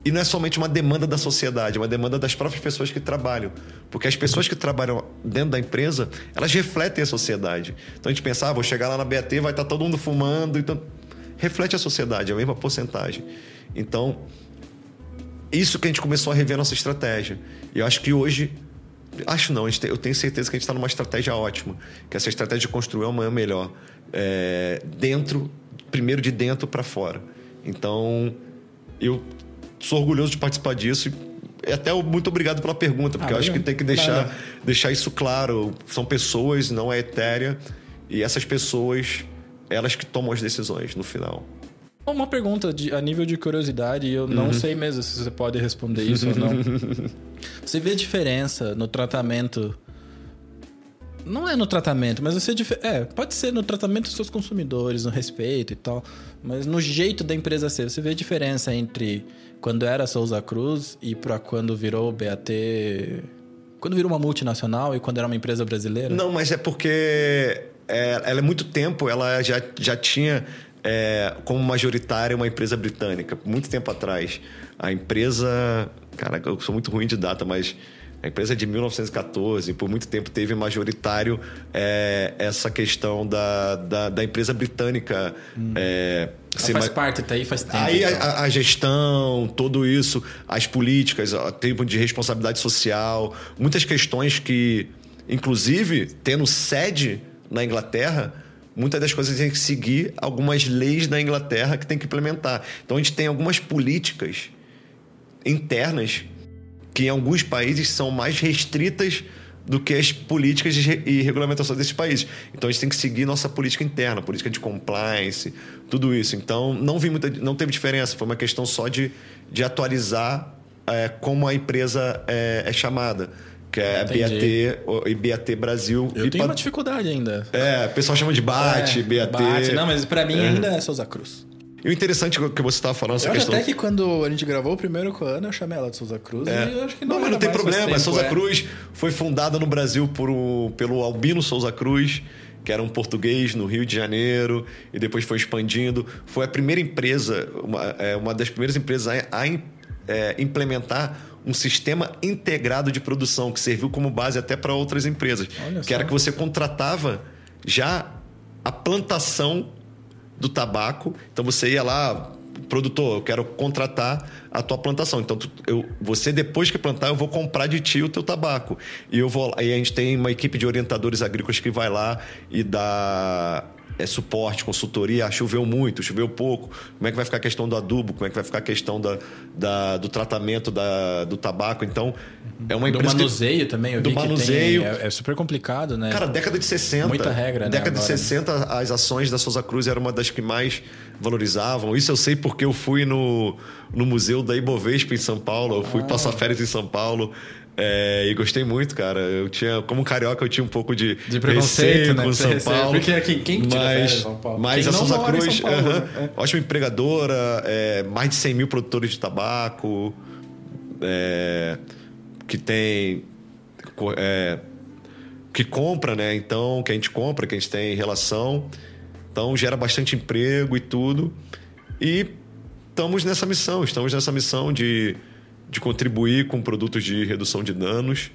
E não é somente uma demanda da sociedade, é uma demanda das próprias pessoas que trabalham. Porque as pessoas que trabalham dentro da empresa, elas refletem a sociedade. Então a gente pensa, ah, vou chegar lá na BAT, vai estar todo mundo fumando. Então, reflete a sociedade, é a mesma porcentagem. Então, isso que a gente começou a rever a nossa estratégia. E eu acho que hoje. Acho não, eu tenho certeza que a gente está numa estratégia ótima. Que essa estratégia de construir amanhã melhor. É, dentro, primeiro de dentro para fora. Então, eu sou orgulhoso de participar disso. E até muito obrigado pela pergunta, porque ah, eu acho que tem que deixar, deixar isso claro. São pessoas, não é etérea. E essas pessoas, elas que tomam as decisões no final. Uma pergunta de, a nível de curiosidade, eu não uhum. sei mesmo se você pode responder isso ou não. Você vê a diferença no tratamento Não é no tratamento, mas você. É, pode ser no tratamento dos seus consumidores, no respeito e tal. Mas no jeito da empresa ser. Você vê a diferença entre quando era Souza Cruz e para quando virou BAT. Quando virou uma multinacional e quando era uma empresa brasileira? Não, mas é porque é, ela é muito tempo, ela já, já tinha é, como majoritária uma empresa britânica, muito tempo atrás. A empresa. Cara, eu sou muito ruim de data, mas a empresa é de 1914, por muito tempo teve majoritário é, essa questão da, da, da empresa britânica. Hum. É, faz parte, tá aí faz tempo. Aí então. a, a, gestão, tudo isso, as políticas, o tempo de responsabilidade social, muitas questões que, inclusive, tendo sede na Inglaterra, muitas das coisas tem que seguir algumas leis da Inglaterra que tem que implementar. Então a gente tem algumas políticas internas que em alguns países são mais restritas do que as políticas e regulamentações desses países. Então a gente tem que seguir nossa política interna, política de compliance, tudo isso. Então não vi muita, não teve diferença. Foi uma questão só de, de atualizar é, como a empresa é, é chamada que é Entendi. BAT e BAT Brasil. Eu tenho uma dificuldade ainda. É, o pessoal chama de BAT, é, BAT. BAT. Não, mas para mim é. ainda é Souza Cruz. E o interessante que você estava falando, essa eu questão... até que quando a gente gravou o primeiro com a Ana, eu chamei ela de Souza Cruz. É. E eu acho que não, não mas não tem problema. Tempo, Souza é. Cruz foi fundada no Brasil por o, pelo Albino Souza Cruz, que era um português no Rio de Janeiro, e depois foi expandindo. Foi a primeira empresa, uma, é, uma das primeiras empresas a, a é, implementar um sistema integrado de produção que serviu como base até para outras empresas. Olha que só. era que você contratava já a plantação do tabaco. Então você ia lá, produtor, eu quero contratar a tua plantação. Então tu, eu, você depois que plantar, eu vou comprar de ti o teu tabaco. E eu vou, aí a gente tem uma equipe de orientadores agrícolas que vai lá e dá é, suporte, consultoria, ah, choveu muito, choveu pouco, como é que vai ficar a questão do adubo, como é que vai ficar a questão da, da do tratamento da, do tabaco. Então, é uma empresa. Do manuseio que, também, eu do manuseio. Tem, é, é, super complicado, né? Cara, década de 60. Muita regra, né? Década de 60, as ações da Souza Cruz eram uma das que mais valorizavam. Isso eu sei porque eu fui no, no museu da Ibovespa em São Paulo, eu fui ah. passar férias em São Paulo. É, e gostei muito, cara. Eu tinha, como carioca, eu tinha um pouco de, de preconceito né? com São Paulo. Porque aqui, quem tira mas, São Paulo? Mas quem a Souza Cruz, Paulo, uh -huh, né? ótima empregadora, é, mais de 100 mil produtores de tabaco, é, que tem. É, que compra, né? Então, que a gente compra, que a gente tem relação. Então, gera bastante emprego e tudo. E estamos nessa missão, estamos nessa missão de de contribuir com produtos de redução de danos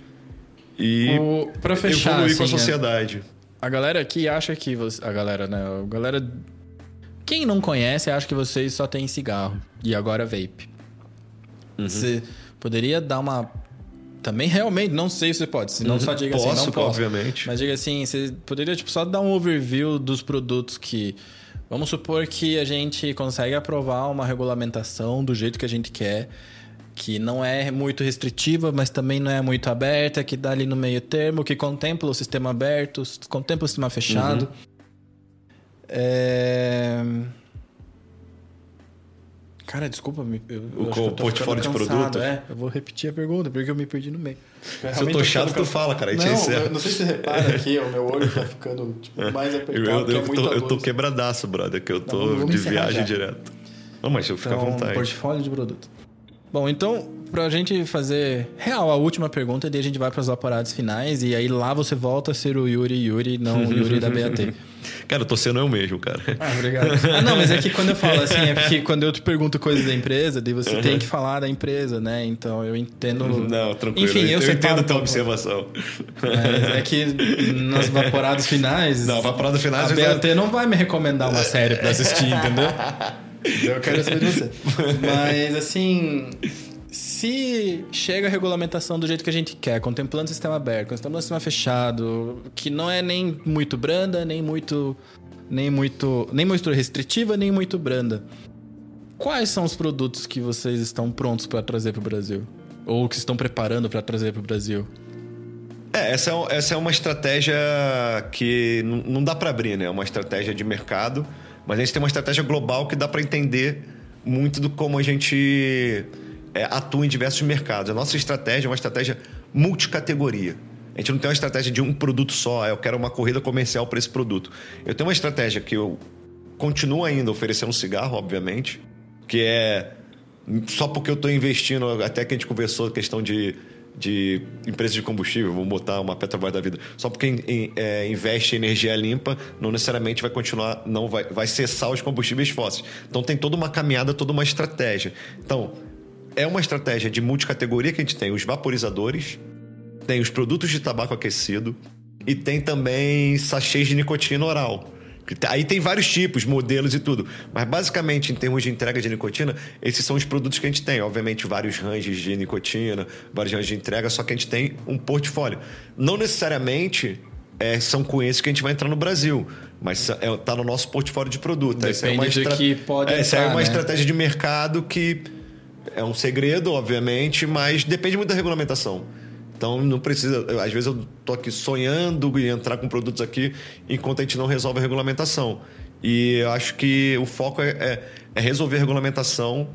e para fechar, evoluir assim, com a assim, sociedade. A galera aqui acha que você, a galera, né? A galera quem não conhece acha que vocês só tem cigarro e agora vape. Uhum. Você poderia dar uma também realmente não sei se você pode, se não uhum. só diga posso, assim, não posso. obviamente. Mas diga assim, você poderia tipo só dar um overview dos produtos que vamos supor que a gente consegue aprovar uma regulamentação do jeito que a gente quer que não é muito restritiva, mas também não é muito aberta, que dá ali no meio termo, que contempla o sistema aberto, contempla o sistema fechado. Uhum. É... Cara, desculpa, eu, o eu portfólio de produto? É, eu vou repetir a pergunta, porque eu me perdi no meio. Se eu tô chato, ficando... tu fala, cara. Não, eu, não sei se você repara aqui, o meu olho tá ficando tipo, mais apertado. Eu, eu, eu, tô, eu tô quebradaço, brother, que eu tô não, de viagem já. direto. Não, mas eu fico então, à vontade. portfólio de produto. Bom, então, pra gente fazer real a última pergunta, e daí a gente vai para os vaporados finais, e aí lá você volta a ser o Yuri Yuri, não o Yuri da BAT. Cara, eu tô sendo eu mesmo, cara. Ah, obrigado. ah, não, mas é que quando eu falo assim, é porque quando eu te pergunto coisas da empresa, daí você uhum. tem que falar da empresa, né? Então eu entendo. Não, tranquilo. Enfim, eu, eu entendo a tua observação. Mas é que nas vaporados finais. Não, vaporados finais. A BAT não vai me recomendar uma série pra assistir, entendeu? Eu quero saber de você. Mas, assim, se chega a regulamentação do jeito que a gente quer, contemplando o sistema aberto, contemplando o sistema fechado, que não é nem muito branda, nem muito nem muito nem muito restritiva, nem muito branda. Quais são os produtos que vocês estão prontos para trazer para o Brasil ou que estão preparando para trazer para o Brasil? É, essa é, essa é uma estratégia que não dá para abrir, né? É uma estratégia de mercado mas a gente tem uma estratégia global que dá para entender muito do como a gente é, atua em diversos mercados. A nossa estratégia é uma estratégia multicategoria. A gente não tem uma estratégia de um produto só, eu quero uma corrida comercial para esse produto. Eu tenho uma estratégia que eu continuo ainda oferecendo cigarro, obviamente, que é só porque eu estou investindo, até que a gente conversou a questão de, de empresas de combustível, vamos botar uma Petrobras da vida, só porque in, é, investe em energia limpa, não necessariamente vai continuar, não vai, vai cessar os combustíveis fósseis. Então tem toda uma caminhada, toda uma estratégia. Então, é uma estratégia de multicategoria que a gente tem os vaporizadores, tem os produtos de tabaco aquecido e tem também sachês de nicotina oral. Aí tem vários tipos, modelos e tudo. Mas basicamente, em termos de entrega de nicotina, esses são os produtos que a gente tem. Obviamente, vários ranges de nicotina, vários ranges de entrega, só que a gente tem um portfólio. Não necessariamente é, são com esses que a gente vai entrar no Brasil. Mas está é, tá no nosso portfólio de produto. Depende essa é uma estra... que pode é, Essa é uma né? estratégia de mercado que é um segredo, obviamente, mas depende muito da regulamentação. Então não precisa. Às vezes eu tô aqui sonhando e entrar com produtos aqui enquanto a gente não resolve a regulamentação. E eu acho que o foco é, é, é resolver a regulamentação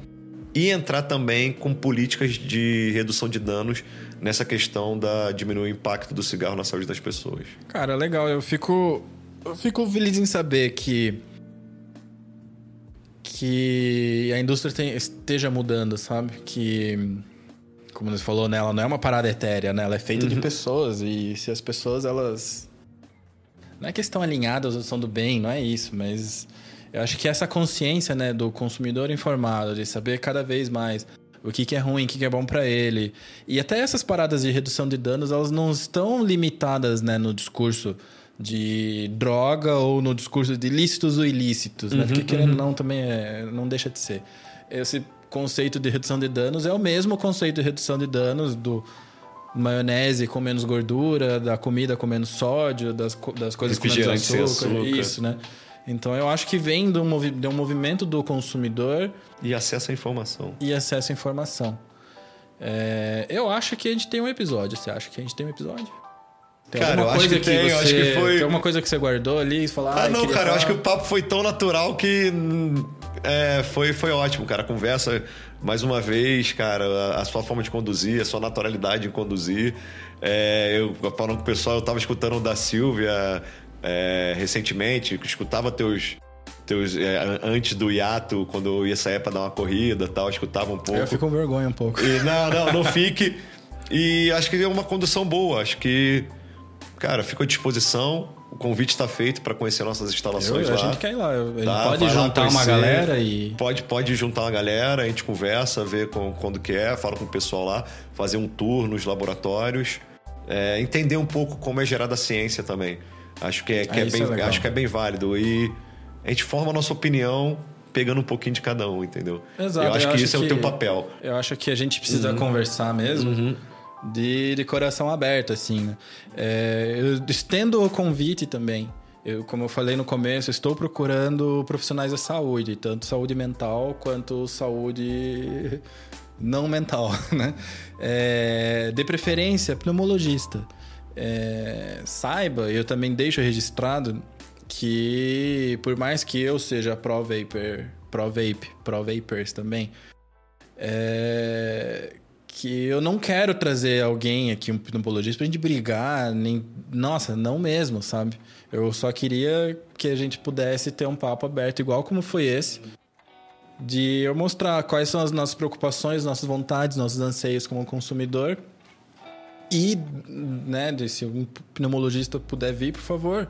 e entrar também com políticas de redução de danos nessa questão da diminuir o impacto do cigarro na saúde das pessoas. Cara, legal. Eu fico eu fico feliz em saber que que a indústria esteja mudando, sabe? Que como você falou, né, ela não é uma parada etérea, né? Ela é feita uhum. de pessoas e se as pessoas elas não é que estão alinhadas ou são do bem, não é isso, mas eu acho que essa consciência, né, do consumidor informado, de saber cada vez mais o que, que é ruim, o que, que é bom para ele. E até essas paradas de redução de danos, elas não estão limitadas, né, no discurso de droga ou no discurso de lícitos ou ilícitos, né? Uhum, Porque querendo uhum. não também é, não deixa de ser. Esse conceito de redução de danos é o mesmo conceito de redução de danos do maionese com menos gordura, da comida com menos sódio, das, das coisas com menos açúcar, açúcar. Isso, né? Então eu acho que vem de um, movi de um movimento do consumidor. E acesso à informação. E acesso à informação. É, eu acho que a gente tem um episódio. Você acha que a gente tem um episódio? Tem cara, eu acho que, que tem, você, acho que foi. Tem alguma coisa que você guardou ali e falou. Ah, não, cara, falar... eu acho que o papo foi tão natural que é, foi, foi ótimo, cara. A conversa, mais uma vez, cara, a, a, sua forma de conduzir, a sua naturalidade em conduzir. É, eu falando com o pessoal, eu tava escutando o da Silvia é, recentemente, escutava teus. Teus, é, antes do hiato, quando eu ia sair pra dar uma corrida tal, escutava um pouco. Eu fico com vergonha um pouco. E, não, não, não fique. E acho que é uma condução boa. Acho que, cara, fico à disposição o convite está feito para conhecer nossas instalações eu, lá. A gente quer ir lá. Tá, pode juntar uma galera e. Pode, pode juntar uma galera, a gente conversa, vê com, quando que é, fala com o pessoal lá, fazer um tour nos laboratórios. É, entender um pouco como é gerada a ciência também. Acho que é, que é, é bem, é acho que é bem válido. E a gente forma a nossa opinião pegando um pouquinho de cada um, entendeu? Exato. Eu acho eu que acho isso que, é o teu papel. Eu acho que a gente precisa uhum. conversar mesmo. Uhum de, de coração aberto, assim, né? É, eu estendo o convite também. Eu, como eu falei no começo, estou procurando profissionais da saúde, tanto saúde mental quanto saúde não mental, né? É, de preferência, pneumologista. É, saiba, eu também deixo registrado que por mais que eu seja pro-vapor, pro-vape, pro-vapers também, é, que eu não quero trazer alguém aqui, um pneumologista, pra gente brigar, nem. Nossa, não mesmo, sabe? Eu só queria que a gente pudesse ter um papo aberto, igual como foi esse, de eu mostrar quais são as nossas preocupações, nossas vontades, nossos anseios como consumidor. E, né, se um pneumologista puder vir, por favor,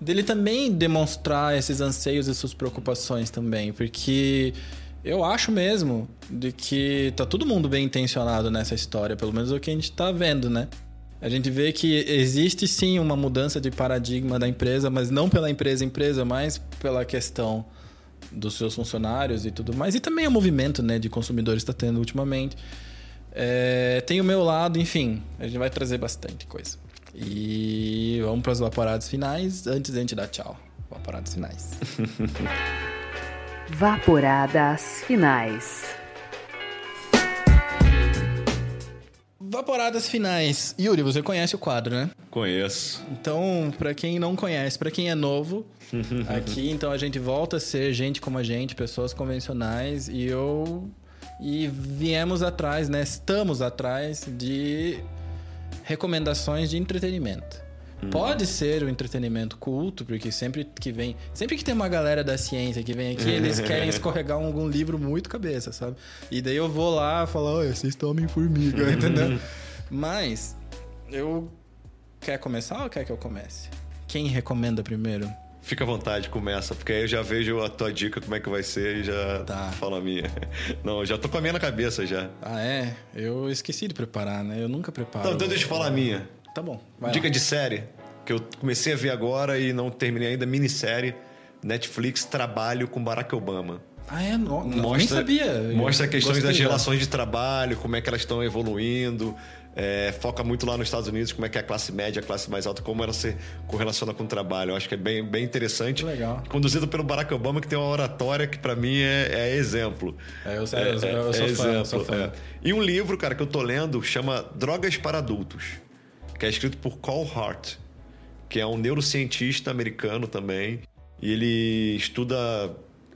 dele também demonstrar esses anseios e suas preocupações também, porque eu acho mesmo de que tá todo mundo bem intencionado nessa história, pelo menos é o que a gente tá vendo, né? A gente vê que existe sim uma mudança de paradigma da empresa, mas não pela empresa empresa, mas pela questão dos seus funcionários e tudo mais. E também o movimento né, de consumidores está tendo ultimamente. É, tem o meu lado, enfim, a gente vai trazer bastante coisa. E vamos para os vaporados finais antes da gente dar tchau. Vaporados finais. Vaporadas finais. Vaporadas finais. Yuri, você conhece o quadro, né? Conheço. Então, para quem não conhece, para quem é novo, aqui então a gente volta a ser gente como a gente, pessoas convencionais e eu e viemos atrás, né? Estamos atrás de recomendações de entretenimento. Pode ser o entretenimento culto, porque sempre que vem. Sempre que tem uma galera da ciência que vem aqui, eles querem escorregar algum livro muito cabeça, sabe? E daí eu vou lá e falo, olha, assista Homem-Formiga, entendeu? Mas, eu. Quer começar ou quer que eu comece? Quem recomenda primeiro? Fica à vontade, começa, porque aí eu já vejo a tua dica, como é que vai ser, e já Tá. falo a minha. Não, eu já tô com a minha na cabeça já. Ah, é? Eu esqueci de preparar, né? Eu nunca preparo. Então, então deixa eu falar a minha. Tá bom. Dica lá. de série, que eu comecei a ver agora e não terminei ainda, minissérie, Netflix, Trabalho com Barack Obama. Ah, é? Nem Mostra, sabia. Mostra questões Gostei das já. relações de trabalho, como é que elas estão evoluindo. é, foca muito lá nos Estados Unidos, como é que é a classe média, a classe mais alta, como ela se correlaciona com o trabalho. Eu acho que é bem, bem interessante. Legal. Conduzido pelo Barack Obama, que tem uma oratória que para mim é, é exemplo. É, eu, eu, eu, eu sou fã, eu sou fã. é. E um livro, cara, que eu tô lendo chama Drogas para Adultos, que é escrito por Cole Hart, que é um neurocientista americano também. E ele estuda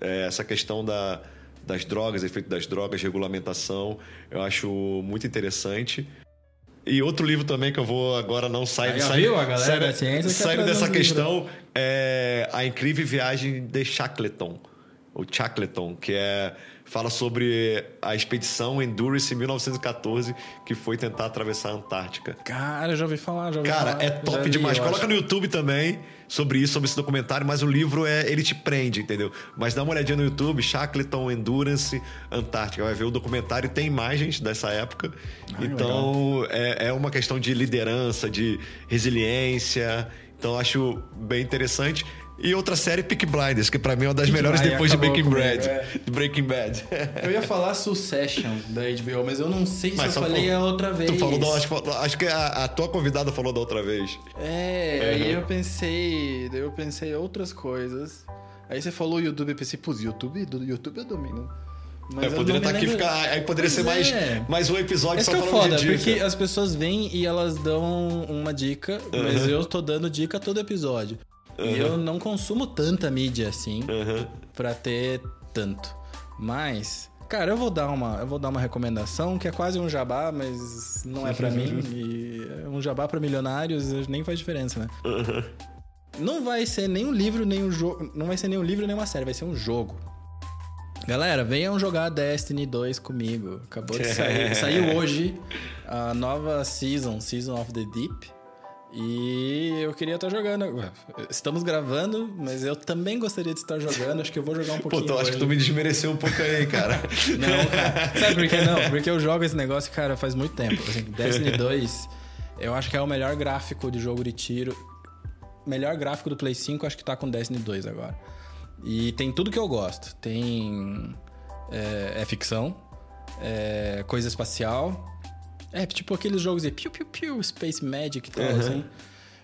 é, essa questão da, das drogas, efeito das drogas, regulamentação. Eu acho muito interessante. E outro livro também que eu vou agora não sair, sair- da ciência trazer dessa livros. questão é A Incrível Viagem de Shackleton, ou Shackleton, que é fala sobre a expedição Endurance em 1914 que foi tentar atravessar a Antártica. Cara, eu já ouvi falar, já ouvi Cara, falar. é top li, demais. Coloca acho. no YouTube também sobre isso, sobre esse documentário, mas o livro é ele te prende, entendeu? Mas dá uma olhadinha no YouTube, Shackleton Endurance Antártica, vai ver o documentário tem imagens dessa época. Ah, então é, é uma questão de liderança, de resiliência. Então eu acho bem interessante. E outra série, Peak Blinders, que pra mim é uma das Peaky melhores depois de acabou Breaking comigo, Bad. é. Breaking Bad. Eu ia falar Succession da HBO, mas eu não sei se Mas eu falei a outra vez. Tu falou, da- acho, que- acho que a, a tua convidada falou da outra vez. É, aí eu pensei, daí eu pensei outras coisas. Aí você falou YouTube, eu pensei, pô, YouTube, do YouTube eu domino. Mas É, eu poderia não estar aqui lembro- ficar. Aí poderia ser Pois mais, é. mais um episódio Esse só que é falando foda, de dica. porque as pessoas vêm e elas dão uma dica, mas eu tô dando dica todo episódio. E eu não consumo tanta mídia assim Aham. pra ter tanto. Mas, cara, eu vou dar uma, eu vou dar uma recomendação que é quase um jabá, mas não é pra mim. E um jabá pra milionários nem faz diferença, né? Não vai ser nem um livro, nem um jogo. Não vai ser nem um livro, nem uma série, vai ser um jogo. Galera, venham jogar Destiny 2 comigo. Acabou de sair. Saiu hoje a nova season, Season of the Deep. E eu queria estar jogando. Estamos gravando, mas eu também gostaria de estar jogando. Acho que eu vou jogar um Pô, pouquinho. tu, acho que tu me desmereceu um pouco aí, cara. Não, cara. Sabe por que não? Porque eu jogo esse negócio, cara, faz muito tempo. Assim, Destiny 2, eu acho que é o melhor gráfico de jogo de tiro. Melhor gráfico do Play 5, acho que tá com Destiny 2 agora. E tem tudo que eu gosto. Tem. É, é ficção, é coisa espacial. É tipo aqueles jogos de piu piu piu, Space Magic e tal, assim.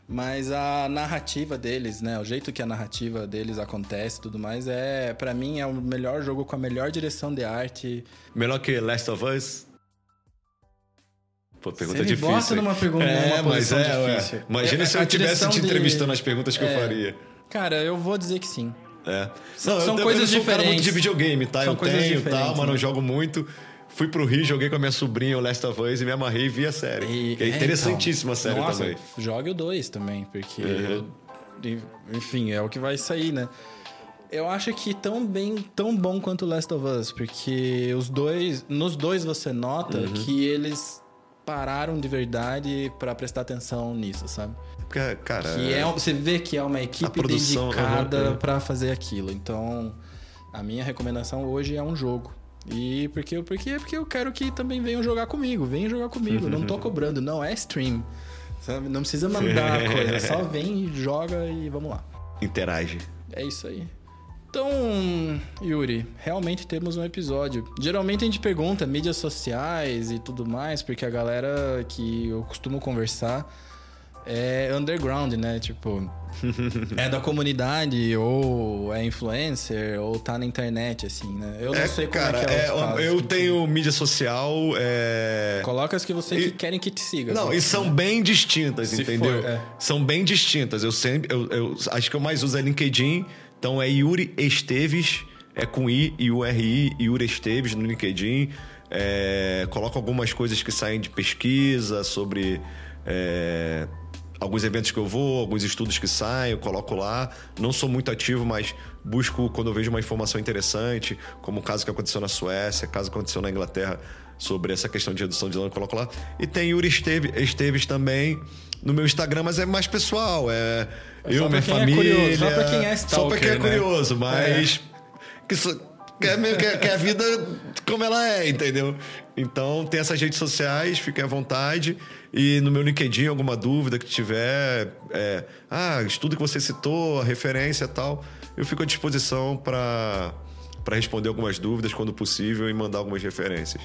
Mas a narrativa deles, né? O jeito que a narrativa deles acontece e tudo mais, é. para mim, é o melhor jogo com a melhor direção de arte. Melhor que Last of Us? Pô, pergunta Você me difícil. bota numa pergunta- É, numa mas é, ué. difícil. Imagina É, se eu tivesse te de- entrevistando as perguntas que eu É. faria. Cara, eu vou dizer que sim. É. São- Não, são eu, coisas eu sou um cara muito diferentes. de videogame, tá? São eu tenho diferentes, mas não né? jogo muito. Fui pro Rio, joguei com a minha sobrinha o Last of Us e me amarrei e vi a série. E- que é, interessantíssima a série então, nossa, também. Jogue o 2 também, porque. Uhum. eu- enfim, é o que vai sair, né? Eu acho que tão bem, tão bom quanto Last of Us, porque os dois, nos dois você nota Uhum. que eles pararam de verdade pra prestar atenção nisso, sabe? Porque, cara. Que é, você vê que é uma equipe produção, dedicada aham, é. pra fazer aquilo. Então, a minha recomendação hoje é um jogo. E porque, porque, porque eu quero que também venham jogar comigo. Venham jogar comigo. Não tô cobrando, não é stream. Sabe? Não precisa mandar coisa. Só vem, joga e vamos lá. Interage. É isso aí. Então, Yuri, realmente temos um episódio. Geralmente a gente pergunta mídias sociais e tudo mais, porque a galera que eu costumo conversar é underground, né? Tipo, é da comunidade, ou é influencer, ou tá na internet, assim, né? Eu não É, sei como cara, é que é, é, casos. eu tenho mídia social. É... Coloca as que você E- que querem que te siga. Não, assim. e são bem distintas, Se entendeu? for, é. São bem distintas. Eu sempre. Eu, eu acho que eu mais uso é LinkedIn. Então é Yuri Esteves. é com I e URI, Yuri Esteves no LinkedIn. É, coloco algumas coisas que saem de pesquisa sobre é, alguns eventos que eu vou, alguns estudos que saem, eu coloco lá. Não sou muito ativo, mas busco quando eu vejo uma informação interessante, como o caso que aconteceu na Suécia, caso que aconteceu na Inglaterra sobre essa questão de redução de dano, eu coloco lá. E tem Yuri Esteves, Esteves também no meu Instagram, mas é mais pessoal. É, é eu, minha é família. É curioso, só pra quem é stalker, Só pra quem é né? curioso, mas. É. Que, que, é, que, que é a vida como ela é, entendeu? Então tem essas redes sociais, fiquem à vontade. E no meu LinkedIn, alguma dúvida que tiver, é, ah, estudo que você citou, a referência e tal, eu fico à disposição para responder algumas dúvidas quando possível e mandar algumas referências.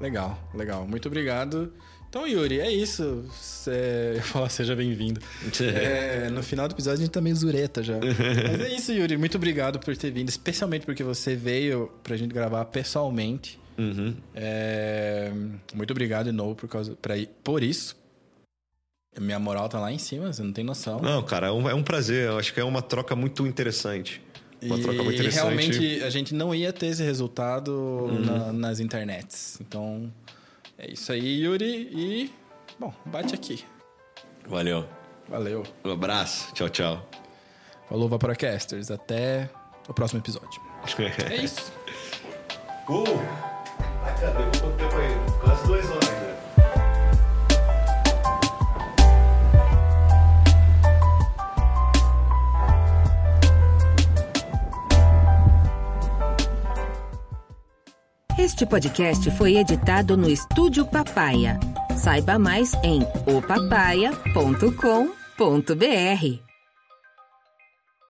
Legal, legal. Muito obrigado. Então, Yuri, é isso. Cê... Eu falar seja bem-vindo. É, no final do episódio a gente tá meio zureta já. Mas é isso, Yuri. Muito obrigado por ter vindo, especialmente porque você veio pra gente gravar pessoalmente. Uhum. É... Muito obrigado de novo por, causa... pra... por isso. Minha moral tá lá em cima, você não tem noção. Não, cara, é um, é um prazer. Eu acho que é uma troca muito interessante. Uma e troca muito interessante. realmente a gente não ia ter esse resultado uhum. na, nas internets. Então, é isso aí, Yuri. E, bom, bate aqui. Valeu. Valeu. Um abraço. Tchau, tchau. Falou, Vaporacasters. Até o próximo episódio. é isso. Uh! Quanto tempo aí? Quase. Este podcast foi editado no Estúdio Papaya. Saiba mais em opapaia.com.br.